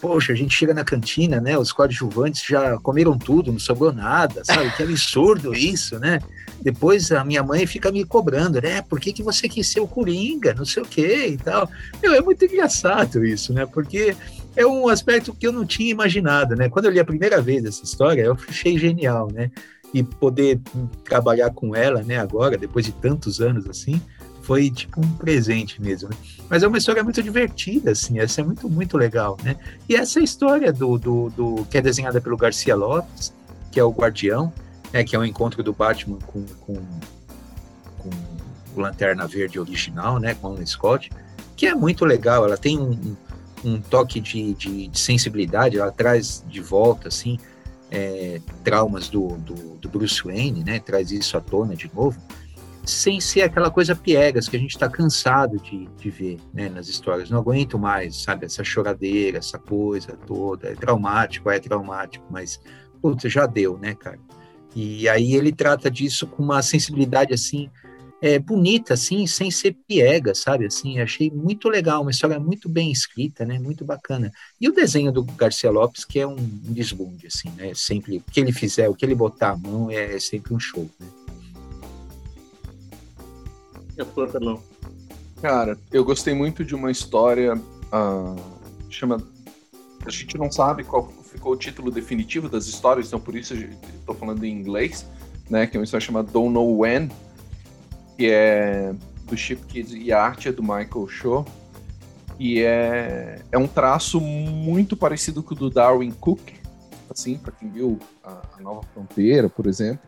poxa, a gente chega na cantina, né? Os coadjuvantes já comeram tudo, não sobrou nada, sabe? Que absurdo isso, né? Depois a minha mãe fica me cobrando, né? Por que, que você quis ser o Coringa? Não sei o quê e tal. Meu, é muito engraçado isso, né? Porque é um aspecto que eu não tinha imaginado, né? Quando eu li a primeira vez essa história, eu achei genial, né? E poder trabalhar com ela, né? Agora, depois de tantos anos assim, foi tipo um presente mesmo, né? Mas é uma história muito divertida, assim, essa é muito, muito legal, né? E essa história do, do, do que é desenhada pelo Garcia Lopes, que é o Guardião, né, que é o um encontro do Batman com, com, com o Lanterna Verde original, né, com o Scott, que é muito legal, ela tem um, um, um toque de, de, de, sensibilidade, ela traz de volta, assim, é, traumas do, do, do Bruce Wayne, né, traz isso à tona de novo, sem ser aquela coisa piegas que a gente está cansado de, de ver né, nas histórias. Não aguento mais, sabe, essa choradeira, essa coisa toda. É traumático, é traumático, mas, putz, já deu, né, cara? E aí ele trata disso com uma sensibilidade, assim, é, bonita, assim, sem ser piega, sabe? Assim, achei muito legal, uma história muito bem escrita, né? Muito bacana. E o desenho do Garcia Lopes, que é um, um desbunde, assim, né? Sempre, o que ele fizer, o que ele botar a mão é, é sempre um show, né? Cara, eu gostei muito de uma história uh, chama. A gente não sabe qual ficou o título definitivo das histórias, então por isso estou falando em inglês, né? Que é uma história chamada Don't Know When, que é do Chip Kids e a arte é do Michael Shaw. E é, é um traço muito parecido com o do Darwin Cook, assim, para quem viu a, a, Nova Fronteira, por exemplo.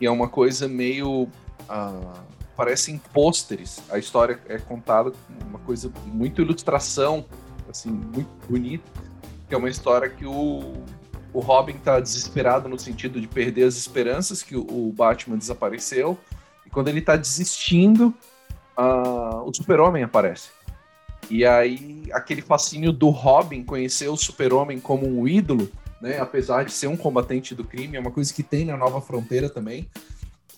E é uma coisa meio. Uh, parecem pôsteres. A história é contada com uma coisa muito ilustração, assim, muito bonita. Que é uma história que o, o Robin está desesperado no sentido de perder as esperanças que o, o Batman desapareceu. E quando ele está desistindo, uh, o Super-Homem aparece. E aí, aquele fascínio do Robin conhecer o Super-Homem como um ídolo, né? Apesar de ser um combatente do crime, é uma coisa que tem na Nova Fronteira também.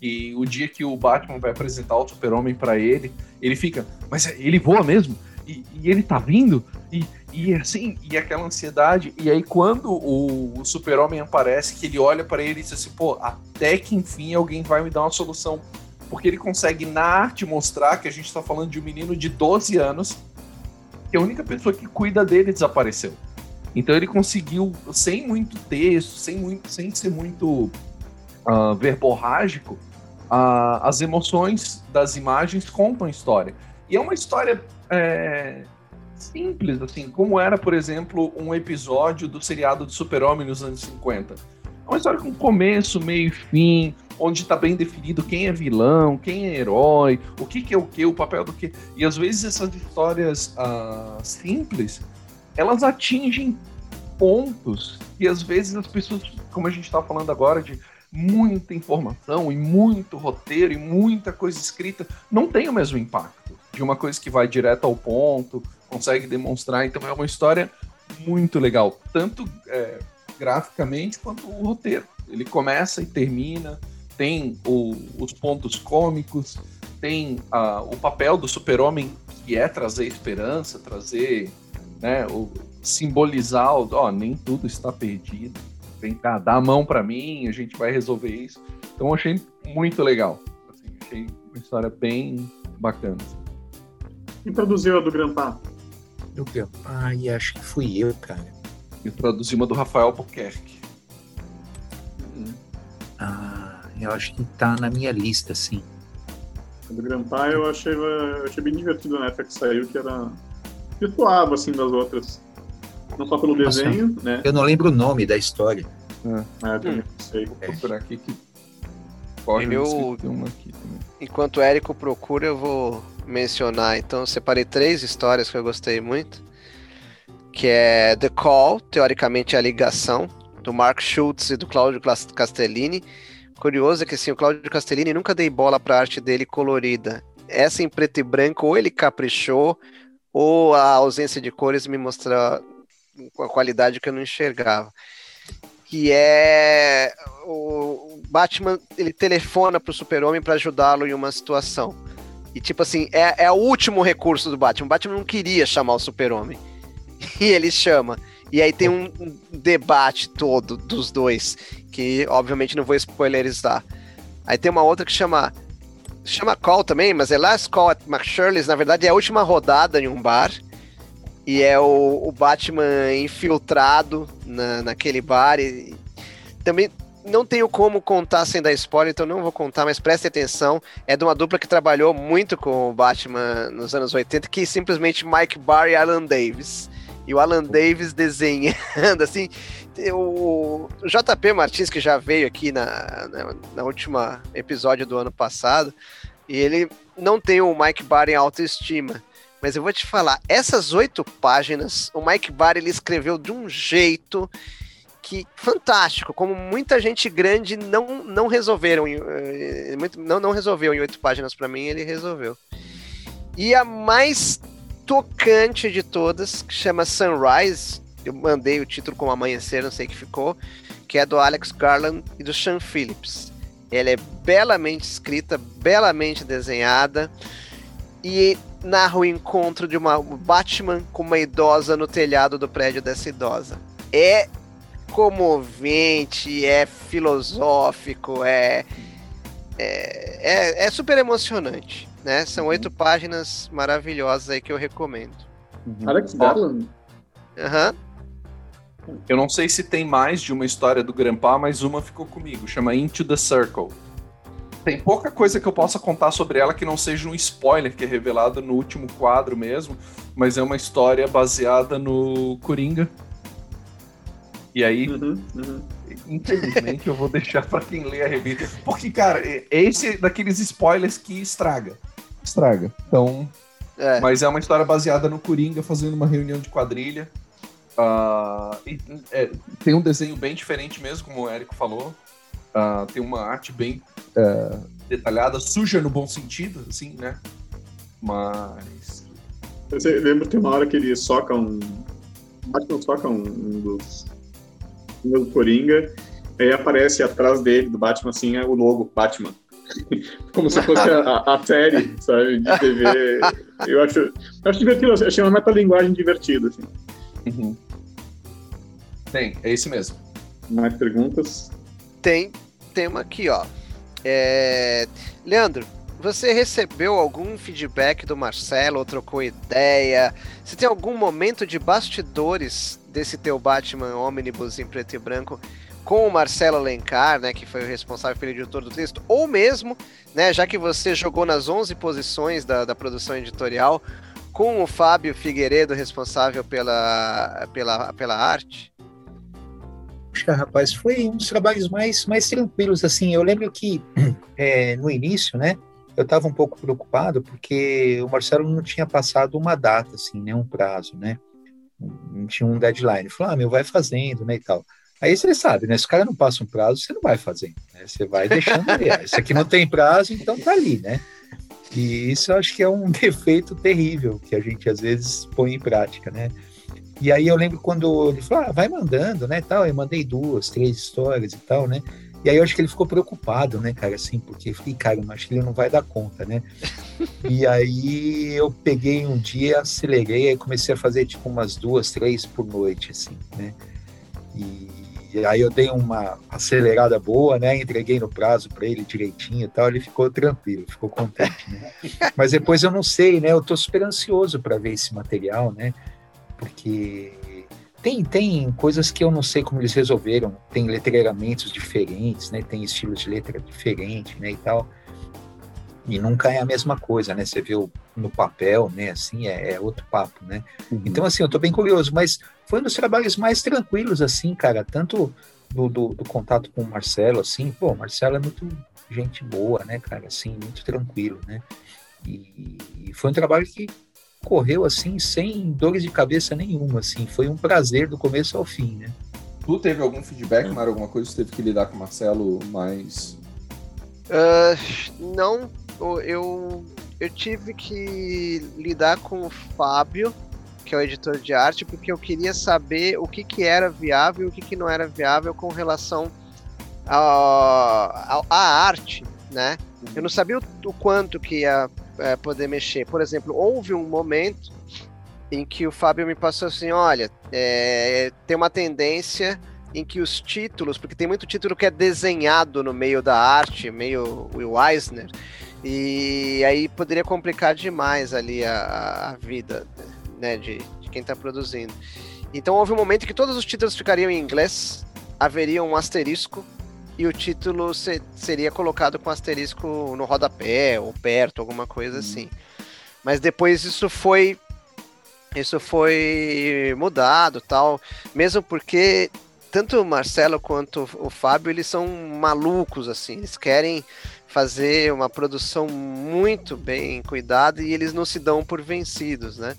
E o dia que o Batman vai apresentar o Super-Homem para ele, ele fica, mas ele voa mesmo? E, e, ele tá vindo? E, e assim, e aquela ansiedade. E aí, quando o, o Super-Homem aparece, que ele olha para ele e diz assim: pô, até que enfim alguém vai me dar uma solução. Porque ele consegue, na arte, mostrar que a gente tá falando de um menino de 12 anos, que a única pessoa que cuida dele desapareceu. Então ele conseguiu, sem muito texto, sem, muito, sem ser muito uh, verborrágico, a, as emoções das imagens contam a história. E é uma história é, simples, assim, como era, por exemplo, um episódio do seriado de Super-Homem nos anos 50. É uma história com começo, meio e fim, onde está bem definido quem é vilão, quem é herói, o que, que é o que, o papel do que. E às vezes essas histórias uh, simples, elas atingem pontos e às vezes as pessoas, como a gente está falando agora, de muita informação e muito roteiro e muita coisa escrita, não tem o mesmo impacto de uma coisa que vai direto ao ponto, consegue demonstrar. Então é uma história muito legal, tanto é, graficamente quanto o roteiro. Ele começa e termina, tem o, os pontos cômicos, tem uh, o papel do super-homem que é trazer esperança, trazer, né, o, simbolizar, ó, nem tudo está perdido. Vem cá, dá a mão para mim, a gente vai resolver isso. Então achei muito legal. Assim, achei uma história bem bacana. Quem produziu a do Grandpa? Do Grandpa, e acho que fui eu, cara. E produzi uma do Rafael Albuquerque. Ah, eu acho que tá na minha lista, sim. A do Grandpa eu achei, eu achei bem divertido na época que saiu, que era. Situava assim das outras. Não só pelo desenho, Nossa, né? Eu não lembro o nome da história. É, ah, também hum. sei. Vou procurar aqui que. Pode eu... uma aqui também. Enquanto o Érico procura, eu vou mencionar. Então, eu separei três histórias que eu gostei muito. Que é The Call, teoricamente é a ligação, do Mark Schultz e do Claudio Castellini. Curioso é que assim, o Claudio Castellini nunca dei bola para a arte dele colorida. Essa em preto e branco, ou ele caprichou, ou a ausência de cores me mostrou a qualidade que eu não enxergava. Que é o Batman, ele telefona pro Super-Homem para ajudá-lo em uma situação. E tipo assim, é, é o último recurso do Batman. O Batman não queria chamar o Super-Homem. E ele chama. E aí tem um debate todo dos dois, que obviamente não vou spoilerizar. Aí tem uma outra que chama chama Call também, mas é Last Call at McShirley's, na verdade é a última rodada em um bar. E é o, o Batman infiltrado na, naquele bar. E também não tenho como contar sem dar spoiler, então não vou contar, mas preste atenção. É de uma dupla que trabalhou muito com o Batman nos anos 80, que é simplesmente Mike Barr e Alan Davis. E o Alan Davis desenhando, assim. O JP Martins, que já veio aqui na, na, na última episódio do ano passado, e ele não tem o Mike Barr em autoestima. Mas eu vou te falar, essas oito páginas, o Mike Barr ele escreveu de um jeito que fantástico, como muita gente grande não, não resolveram, eh, não, não resolveu em oito páginas para mim, ele resolveu. E a mais tocante de todas, que chama Sunrise, eu mandei o título como Amanhecer, não sei que ficou, que é do Alex Garland e do Sean Phillips. Ela é belamente escrita, belamente desenhada e narra o encontro de uma Batman com uma idosa no telhado do prédio dessa idosa. É comovente, é filosófico, é, é, é, é super emocionante né? São oito uhum. páginas maravilhosas aí que eu recomendo. Uhum. Alex Garland? Aham. Uhum. Eu não sei se tem mais de uma história do Grandpa, mas uma ficou comigo, chama Into the Circle. Tem pouca coisa que eu possa contar sobre ela que não seja um spoiler que é revelado no último quadro mesmo, mas é uma história baseada no Coringa. E aí, uhum, uhum. infelizmente, eu vou deixar para quem lê a revista. Porque, cara, é esse daqueles spoilers que estraga estraga. Então. É. Mas é uma história baseada no Coringa fazendo uma reunião de quadrilha. Uh, e, é, tem um desenho bem diferente mesmo, como o Érico falou. Uh, tem uma arte bem uh, detalhada, suja no bom sentido, assim, né? Mas. Você lembra que tem uma hora que ele soca um. Batman soca um, um dos. Do Coringa. Aí aparece atrás dele, do Batman, assim, o logo Batman. Como se fosse a, a, série, sabe, de TV. Eu acho, eu acho divertido, achei uma metalinguagem divertida, assim. Uhum. Tem, é isso mesmo. Mais perguntas? Tem, tem uma aqui, ó. É... Leandro, você recebeu algum feedback do Marcelo ou trocou ideia? Você tem algum momento de bastidores desse teu Batman Omnibus em preto e branco com o Marcelo Alencar, né, que foi o responsável pelo editor do texto, ou mesmo, né, já que você jogou nas 11 posições da, da produção editorial, com o Fábio Figueiredo responsável pela, pela, pela arte? Puxa, rapaz, foi um dos trabalhos mais, mais tranquilos, assim, eu lembro que é, no início, né, eu estava um pouco preocupado porque o Marcelo não tinha passado uma data, assim, né, um prazo, né, tinha um deadline, falou, ah, meu, vai fazendo, né, e tal. Aí você sabe, né? Se o cara não passa um prazo, você não vai fazendo, né? Você vai deixando ali. Ah, isso aqui não tem prazo, então tá ali, né? E isso eu acho que é um defeito terrível que a gente às vezes põe em prática, né? E aí eu lembro quando ele falou, ah, vai mandando, né, tal. Eu mandei duas, três histórias e tal, né? E aí eu acho que ele ficou preocupado, né, cara, assim, porque eu falei, cara, acho que ele não vai dar conta, né? e aí eu peguei um dia, acelerei, aí comecei a fazer tipo umas duas, três por noite, assim, né? E e aí eu dei uma acelerada boa, né? Entreguei no prazo para ele direitinho e tal. Ele ficou tranquilo, ficou contente, né? Mas depois eu não sei, né? Eu tô super ansioso para ver esse material, né? Porque tem, tem coisas que eu não sei como eles resolveram. Tem letreiramentos diferentes, né? Tem estilos de letra diferentes, né? E tal. E nunca é a mesma coisa, né? Você vê no papel, né? Assim, é, é outro papo, né? Uhum. Então, assim, eu tô bem curioso, mas foi um dos trabalhos mais tranquilos, assim, cara. Tanto do, do, do contato com o Marcelo, assim, pô, o Marcelo é muito gente boa, né, cara? Assim, muito tranquilo, né? E, e foi um trabalho que correu, assim, sem dores de cabeça nenhuma, assim. Foi um prazer do começo ao fim, né? Tu teve algum feedback, Mário? Alguma coisa que você teve que lidar com o Marcelo mais... Uh, não eu, eu tive que lidar com o Fábio, que é o editor de arte, porque eu queria saber o que, que era viável e o que, que não era viável com relação à arte, né? Eu não sabia o, o quanto que ia é, poder mexer. Por exemplo, houve um momento em que o Fábio me passou assim, olha, é, tem uma tendência em que os títulos, porque tem muito título que é desenhado no meio da arte, meio Will Eisner, e aí poderia complicar demais ali a, a vida né, de, de quem está produzindo. Então houve um momento que todos os títulos ficariam em inglês, haveria um asterisco e o título se, seria colocado com asterisco no rodapé ou perto, alguma coisa uhum. assim. Mas depois isso foi isso foi mudado, tal, mesmo porque tanto o Marcelo quanto o Fábio, eles são malucos assim, eles querem fazer uma produção muito bem cuidada e eles não se dão por vencidos, né?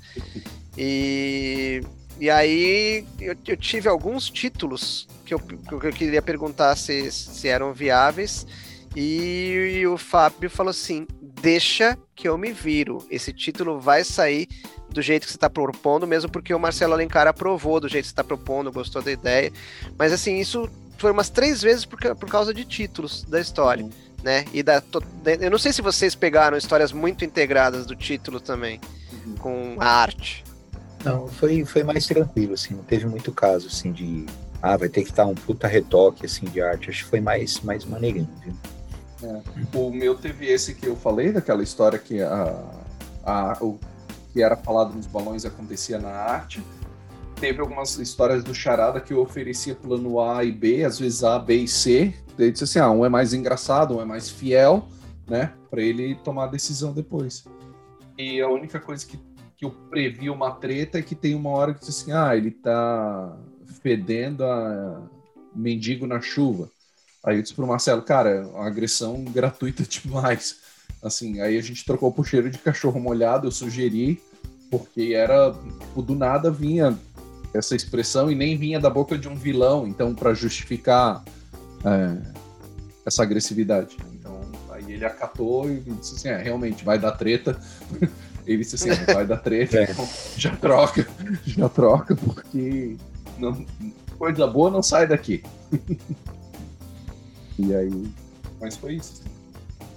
E, e aí eu, eu tive alguns títulos que eu, que eu queria perguntar se, se eram viáveis e, e o Fábio falou assim: deixa que eu me viro. Esse título vai sair do jeito que você está propondo, mesmo porque o Marcelo Alencar aprovou do jeito que você está propondo, gostou da ideia. Mas assim, isso foi umas três vezes por, por causa de títulos da história. Uhum né? E da, eu não sei se vocês pegaram histórias muito integradas do título também, uhum. com a arte. Não, foi, foi mais tranquilo, assim, não teve muito caso, assim, de, ah, vai ter que estar um puta retoque, assim, de arte. Acho que foi mais, mais maneirinho, viu? É. O meu teve esse que eu falei, daquela história que a, a, o que era falado nos balões acontecia na arte. Teve algumas histórias do Charada que eu oferecia plano A e B, às vezes A, B e C, ele disse assim: ah, um é mais engraçado, um é mais fiel, né? Para ele tomar a decisão depois. E a única coisa que, que eu previ uma treta é que tem uma hora que diz assim: ah, ele tá fedendo a mendigo na chuva. Aí eu disse pro Marcelo, cara, agressão gratuita demais. Assim, aí a gente trocou pro cheiro de cachorro molhado, eu sugeri, porque era, tipo, do nada vinha essa expressão e nem vinha da boca de um vilão, então para justificar é, essa agressividade. Então, aí ele acatou e disse assim: é, realmente, vai dar treta. ele disse assim: vai dar treta, é. então já troca, já troca, porque não, coisa boa não sai daqui. e aí, mas foi isso.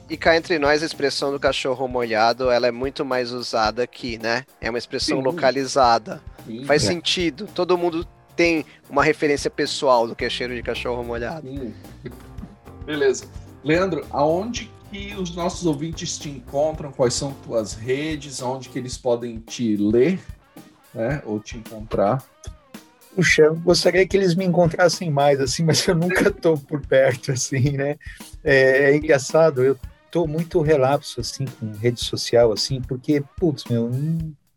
E cá entre nós, a expressão do cachorro molhado, ela é muito mais usada aqui, né? É uma expressão Sim. localizada. Sim, Faz é. sentido. Todo mundo tem uma referência pessoal do que é cheiro de cachorro molhado. Hum. Beleza. Leandro, aonde que os nossos ouvintes te encontram? Quais são tuas redes? Onde que eles podem te ler, né? Ou te encontrar? Puxa, eu gostaria que eles me encontrassem mais, assim, mas eu nunca estou por perto, assim, né? É, é, engraçado, eu tô muito relapso, assim, com rede social, assim, porque, putz, meu,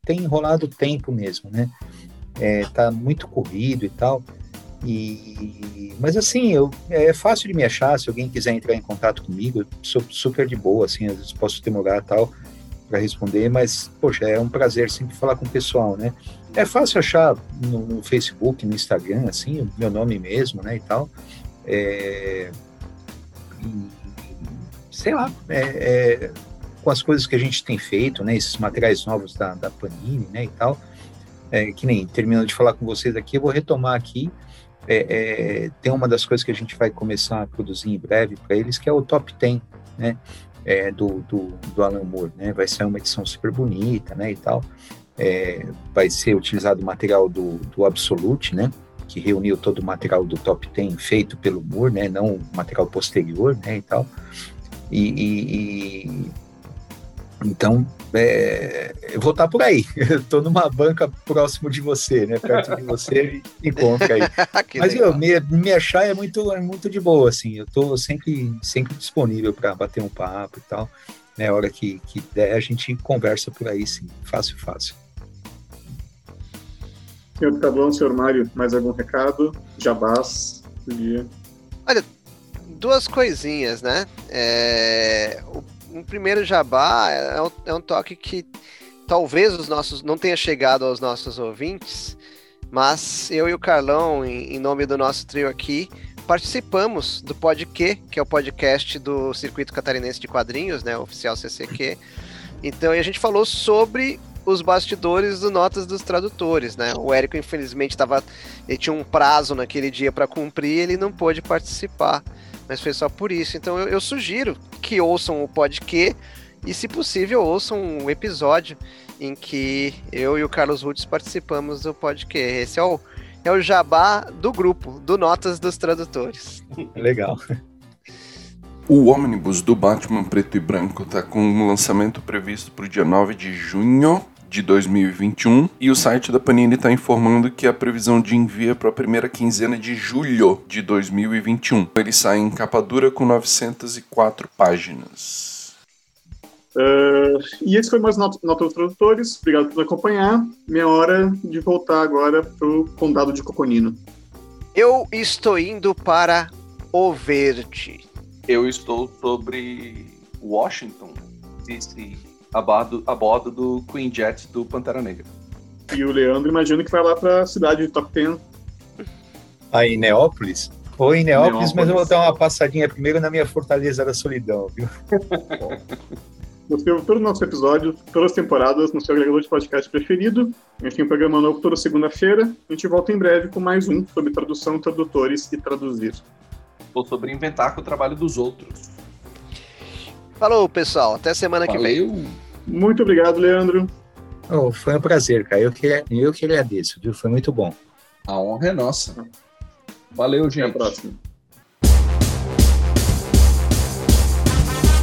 tem enrolado tempo mesmo, né? É, tá muito corrido e tal. E, mas assim, eu, é fácil de me achar, se alguém quiser entrar em contato comigo, sou super de boa, assim, às vezes posso demorar tal para responder, mas, poxa, é um prazer sempre falar com o pessoal, né? É fácil achar no, no Facebook, no Instagram, assim, o meu nome mesmo, né, e tal. É, sei lá, é, é, com as coisas que a gente tem feito, né, esses materiais novos da, da Panini, né, e tal, é, que nem terminando de falar com vocês aqui, eu vou retomar aqui é, é, tem uma das coisas que a gente vai começar a produzir em breve para eles, que é o Top 10, né, é, do, do, do, Alan Moore, né, vai ser uma edição super bonita, né, e tal, é, vai ser utilizado o material do, do Absolute, né, que reuniu todo o material do Top 10 feito pelo Moore, né, não o material posterior, né, e tal, e, e, e então, é, eu vou estar por aí. Estou numa banca próximo de você, né? Perto de você, a gente encontra aí. Mas eu, me, me achar é muito, é muito de boa, assim. Eu estou sempre, sempre disponível para bater um papo e tal. Né? A hora que, que der, a gente conversa por aí, sim. Fácil, fácil. Senhor Tablão, senhor Mário, mais algum recado? Jabás dia? Olha, duas coisinhas, né? É, o um primeiro jabá é um, é um toque que talvez os nossos não tenha chegado aos nossos ouvintes, mas eu e o Carlão, em, em nome do nosso trio aqui, participamos do Podque, que é o podcast do Circuito Catarinense de Quadrinhos, né, oficial CCQ. Então, a gente falou sobre os bastidores do Notas dos Tradutores, né? O Érico, infelizmente, tava, ele tinha um prazo naquele dia para cumprir, ele não pôde participar mas foi só por isso. Então eu, eu sugiro que ouçam o podcast e, se possível, ouçam um episódio em que eu e o Carlos Rutz participamos do podcast. Esse é o, é o jabá do grupo, do Notas dos Tradutores. Legal. O ônibus do Batman preto e branco está com um lançamento previsto para o dia 9 de junho de 2021 e o site da Panini está informando que a previsão de envio é para a primeira quinzena de julho de 2021. Ele sai em capa dura com 904 páginas. Uh, e esse foi mais Nota, nota dos Tradutores. Obrigado por acompanhar. Minha hora de voltar agora para o Condado de Coconino. Eu estou indo para o Verde. Eu estou sobre Washington, DC a bordo, a bordo do Queen Jet do Pantera Negra. E o Leandro, imagino que vai lá para a cidade de Top Ten. Aí, Neópolis? Ou em Neópolis, Neópolis, mas eu vou dar uma passadinha primeiro na minha Fortaleza da Solidão, viu? Você ouve todo o nosso episódio, todas as temporadas, no seu agregador de podcast preferido. A gente tem um programa novo toda segunda-feira. A gente volta em breve com mais um sobre tradução, tradutores e traduzir. Ou sobre inventar com o trabalho dos outros. Falou, pessoal. Até semana Valeu. que vem. Muito obrigado, Leandro. Oh, foi um prazer, cara. Eu que, eu que agradeço, viu? Foi muito bom. A honra é nossa. Valeu, gente. Até a próxima.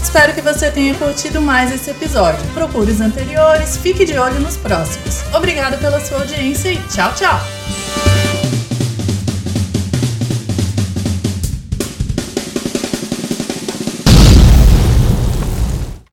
Espero que você tenha curtido mais esse episódio. Procure os anteriores, fique de olho nos próximos. Obrigado pela sua audiência e tchau, tchau!